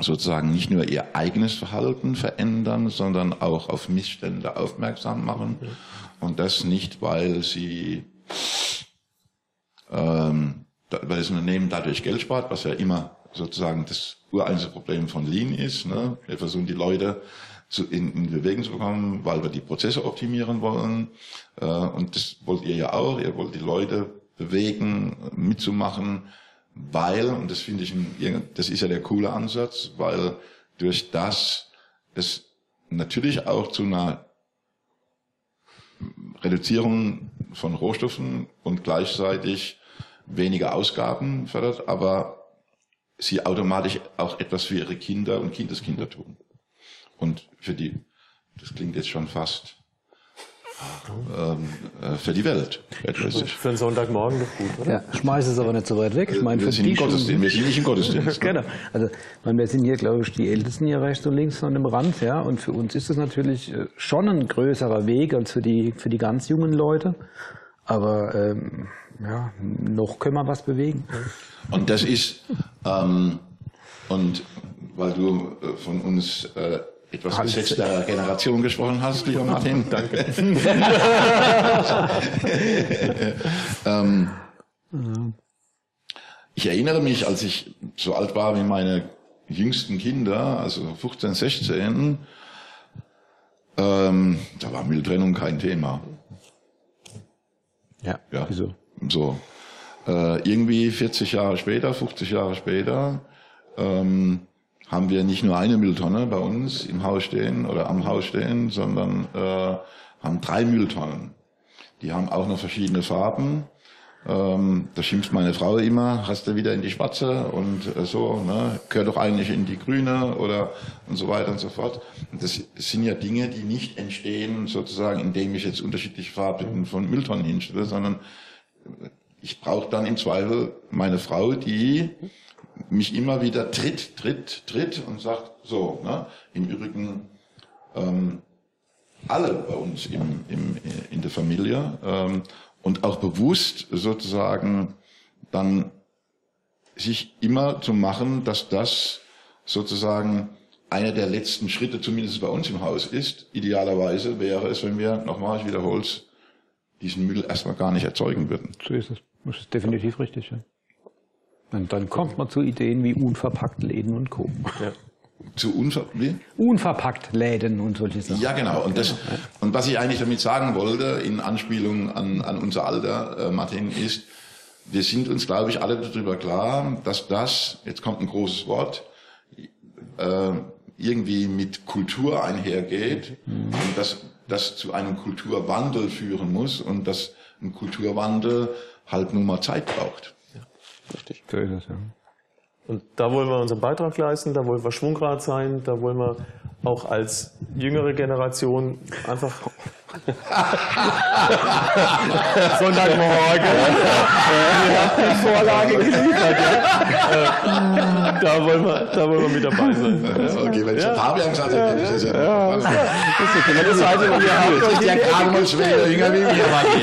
Speaker 1: sozusagen nicht nur ihr eigenes Verhalten verändern, sondern auch auf Missstände aufmerksam machen. Und das nicht, weil sie ähm, weil das Unternehmen dadurch Geld spart, was ja immer sozusagen das ureinzige Problem von Lean ist. Ne? Wir versuchen die Leute zu, in, in Bewegung zu bekommen, weil wir die Prozesse optimieren wollen. Äh, und das wollt ihr ja auch. Ihr wollt die Leute bewegen, mitzumachen weil, und das finde ich, das ist ja der coole Ansatz, weil durch das es natürlich auch zu einer Reduzierung von Rohstoffen und gleichzeitig weniger Ausgaben fördert, aber sie automatisch auch etwas für ihre Kinder und Kindeskinder tun. Und für die das klingt jetzt schon fast ähm, äh, für die Welt.
Speaker 2: Für einen Sonntagmorgen doch gut, oder?
Speaker 4: Ja, schmeiß es aber nicht so weit weg. Ich meine,
Speaker 1: wir,
Speaker 4: für
Speaker 1: sind
Speaker 4: die
Speaker 1: Gottesdienst, wir sind nicht im Gottesdienst.
Speaker 4: genau. Also, meine, wir sind hier, glaube ich, die Ältesten hier rechts und links an dem Rand, ja. Und für uns ist es natürlich äh, schon ein größerer Weg als für die, für die ganz jungen Leute. Aber ähm, ja, noch können wir was bewegen.
Speaker 1: Und das ist, ähm, und weil du äh, von uns äh, etwas
Speaker 4: Alles.
Speaker 1: gesetzter Generation gesprochen hast, lieber Martin. Danke. ähm, ich erinnere mich, als ich so alt war wie meine jüngsten Kinder, also 15, 16, ähm, da war Mülltrennung kein Thema.
Speaker 4: Ja,
Speaker 1: Ja.
Speaker 4: wieso?
Speaker 1: So. Äh, irgendwie 40 Jahre später, 50 Jahre später, ähm, haben wir nicht nur eine Mülltonne bei uns im Haus stehen oder am Haus stehen, sondern äh, haben drei Mülltonnen. Die haben auch noch verschiedene Farben. Ähm, da schimpft meine Frau immer, hast du wieder in die schwarze und äh, so, ne, gehört doch eigentlich in die grüne oder und so weiter und so fort. Und das sind ja Dinge, die nicht entstehen sozusagen, indem ich jetzt unterschiedliche Farben von Mülltonnen hinstelle, sondern ich brauche dann im Zweifel meine Frau, die mich immer wieder tritt, tritt, tritt und sagt, so, ne? im Übrigen ähm, alle bei uns im, im, in der Familie ähm, und auch bewusst sozusagen dann sich immer zu machen, dass das sozusagen einer der letzten Schritte zumindest bei uns im Haus ist. Idealerweise wäre es, wenn wir, nochmal, ich wiederhole es, diesen Müll erstmal gar nicht erzeugen würden.
Speaker 4: So ist es. Das ist definitiv richtig, ja. Und dann kommt man zu Ideen wie unverpackt Läden und Co.
Speaker 2: Ja.
Speaker 1: Zu unver wie?
Speaker 4: Unverpackt Läden und solche Sachen.
Speaker 1: Ja, genau. Und, das, und was ich eigentlich damit sagen wollte, in Anspielung an, an unser Alter, äh, Martin, ist, wir sind uns, glaube ich, alle darüber klar, dass das, jetzt kommt ein großes Wort, äh, irgendwie mit Kultur einhergeht und dass das zu einem Kulturwandel führen muss und dass ein Kulturwandel halt nun mal Zeit braucht.
Speaker 3: Richtig.
Speaker 4: So ist es, ja.
Speaker 2: Und da wollen wir unseren Beitrag leisten, da wollen wir Schwungrad sein, da wollen wir auch als jüngere Generation einfach Sonntagmorgen. Ihr habt die Vorlage geliefert. Ja? Da, wollen wir, da wollen wir mit dabei sein.
Speaker 1: Okay, wenn ich ja. Fabian gesagt hätte, ist das ja,
Speaker 2: Das ist also, ihr habt
Speaker 1: Das ist der gerade mal schwer jünger wie wir, Martin.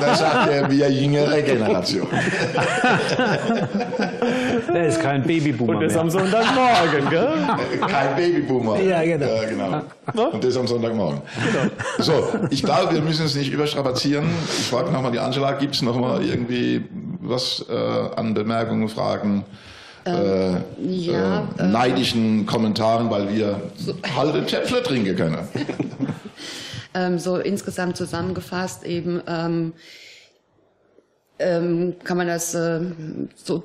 Speaker 1: Das sagt er, wir jüngere Generation.
Speaker 4: Der ist kein Babyboomer
Speaker 2: Und das
Speaker 4: mehr.
Speaker 2: am Sonntagmorgen, gell?
Speaker 1: Kein Babyboomer.
Speaker 4: Ja, genau.
Speaker 1: Ja, genau. Und das am Sonntagmorgen. So, ich glaube, wir müssen es nicht überstrapazieren. Ich frage nochmal die Angela, gibt es nochmal irgendwie was äh, an Bemerkungen, Fragen, äh,
Speaker 5: ja,
Speaker 1: äh, neidischen Kommentaren, weil wir halt den Schäpfle trinken können.
Speaker 5: Ähm, so insgesamt zusammengefasst eben ähm, ähm, kann man das ähm, so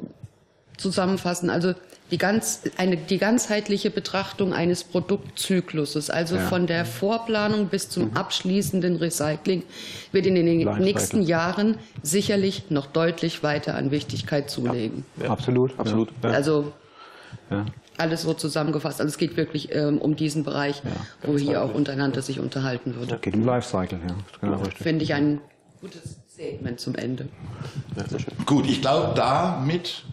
Speaker 5: zusammenfassen. Also die ganz eine die ganzheitliche Betrachtung eines Produktzykluses, also von der Vorplanung bis zum abschließenden Recycling, wird in den nächsten Jahren sicherlich noch deutlich weiter an Wichtigkeit zulegen.
Speaker 4: Absolut.
Speaker 3: Absolut.
Speaker 4: Ja.
Speaker 5: Also
Speaker 4: Ja.
Speaker 5: alles so zusammengefasst. Also es geht wirklich ähm, um diesen Bereich, wo hier auch untereinander sich unterhalten wird.
Speaker 4: Geht um Lifecycle, ja. Genau richtig.
Speaker 5: Finde ich ein gutes Statement zum Ende.
Speaker 1: Gut, ich glaube, damit,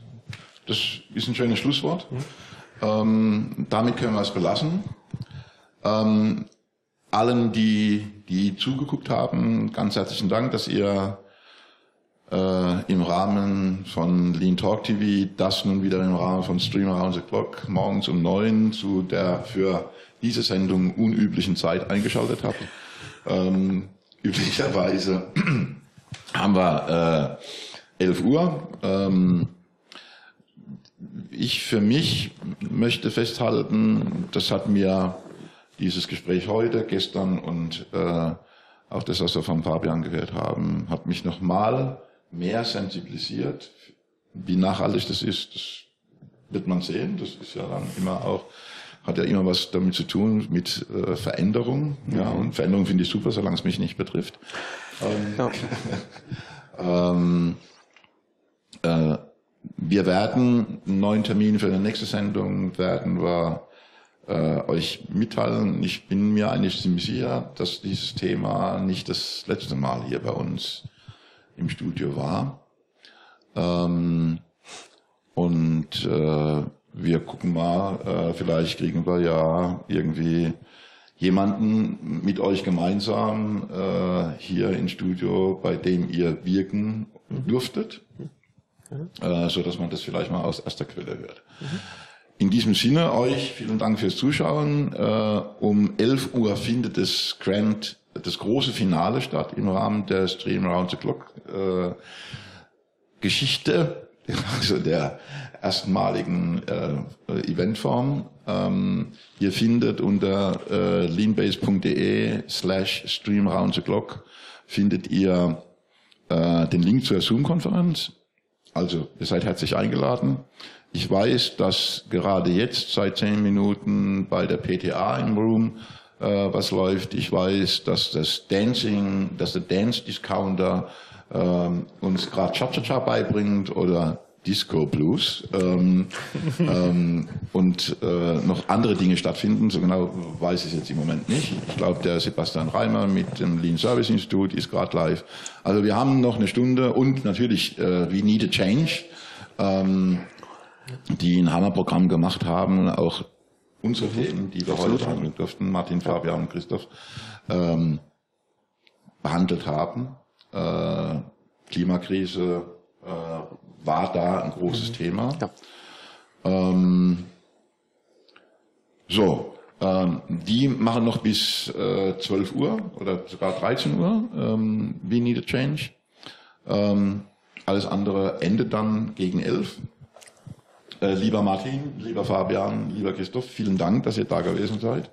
Speaker 1: das ist ein schönes Schlusswort, ähm, damit können wir es belassen. Ähm, allen, die, die zugeguckt haben, ganz herzlichen Dank, dass ihr äh, im Rahmen von Lean Talk TV, das nun wieder im Rahmen von Stream Around the Clock morgens um neun zu der für diese Sendung unüblichen Zeit eingeschaltet habt. Ähm, üblicherweise haben wir äh, 11 Uhr. Ähm, ich für mich möchte festhalten, das hat mir dieses Gespräch heute, gestern und äh, auch das, was wir von Fabian gehört haben, hat mich nochmal mehr sensibilisiert. Wie nachhaltig das ist, das wird man sehen. Das ist ja dann immer auch, hat ja immer was damit zu tun mit äh, Veränderung. Ja, und Veränderung finde ich super, solange es mich nicht betrifft. Ähm, ähm, äh, wir werden einen neuen Termin für die nächste Sendung werden wir äh, euch mitteilen. Ich bin mir eigentlich ziemlich sicher, dass dieses Thema nicht das letzte Mal hier bei uns im Studio war. Ähm, und äh, wir gucken mal, äh, vielleicht kriegen wir ja irgendwie jemanden mit euch gemeinsam äh, hier im Studio, bei dem ihr wirken durftet, äh, so dass man das vielleicht mal aus erster Quelle hört. In diesem Sinne euch vielen Dank fürs Zuschauen. Äh, um 11 Uhr findet das Grand, das große Finale statt im Rahmen der Stream Round the Clock äh, Geschichte, also der erstmaligen Eventform. Ähm, ihr findet unter leanbase.de slash stream round the clock findet ihr den Link zur Zoom-Konferenz. Also ihr seid herzlich eingeladen. Ich weiß, dass gerade jetzt seit zehn Minuten bei der PTA im Room äh, was läuft. Ich weiß, dass das Dancing, dass der Dance Discounter ähm, uns gerade Cha-Cha-Cha beibringt oder Disco Blues ähm, ähm, und äh, noch andere Dinge stattfinden. So genau weiß ich es jetzt im Moment nicht. Ich glaube, der Sebastian Reimer mit dem Lean Service Institute ist gerade live. Also wir haben noch eine Stunde und natürlich äh, We Need a Change, ähm, die ein Hammerprogramm gemacht haben, auch unsere Themen, die wir heute behandeln durften, Martin, Fabian und Christoph, ähm, behandelt haben. Äh, Klimakrise, war da ein großes mhm. Thema. Ja. Ähm, so, ähm, die machen noch bis äh, 12 Uhr oder sogar 13 Uhr. Ähm, We Need a Change. Ähm, alles andere endet dann gegen 11. Äh, lieber Martin, lieber Fabian, lieber Christoph, vielen Dank, dass ihr da gewesen seid.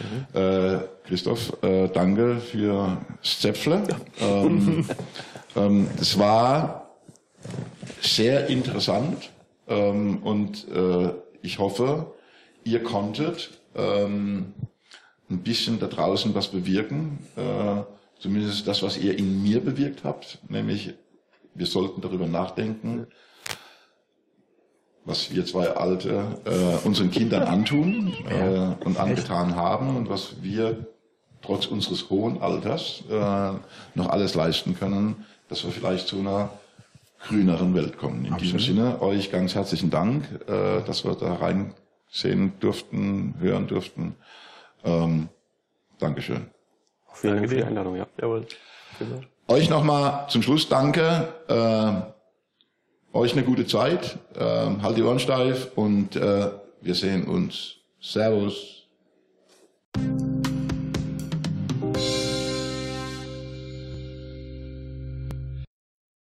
Speaker 1: Mhm. Äh, Christoph, äh, danke für Zäpfle. Ja. Ähm, ähm, es war sehr interessant ähm, und äh, ich hoffe, ihr konntet ähm, ein bisschen da draußen was bewirken. Äh, zumindest das, was ihr in mir bewirkt habt, nämlich wir sollten darüber nachdenken, was wir zwei Alte äh, unseren Kindern antun äh, und angetan haben und was wir trotz unseres hohen Alters äh, noch alles leisten können, dass wir vielleicht zu einer grüneren Welt kommen. In Absolut. diesem Sinne euch ganz herzlichen Dank, äh, dass wir da reinsehen durften, hören durften. Ähm, Dankeschön.
Speaker 3: Vielen Dank für die Einladung, ja. Jawohl.
Speaker 1: Euch nochmal zum Schluss danke. Äh, euch eine gute Zeit. Äh, halt die Ohren steif und äh, wir sehen uns. Servus.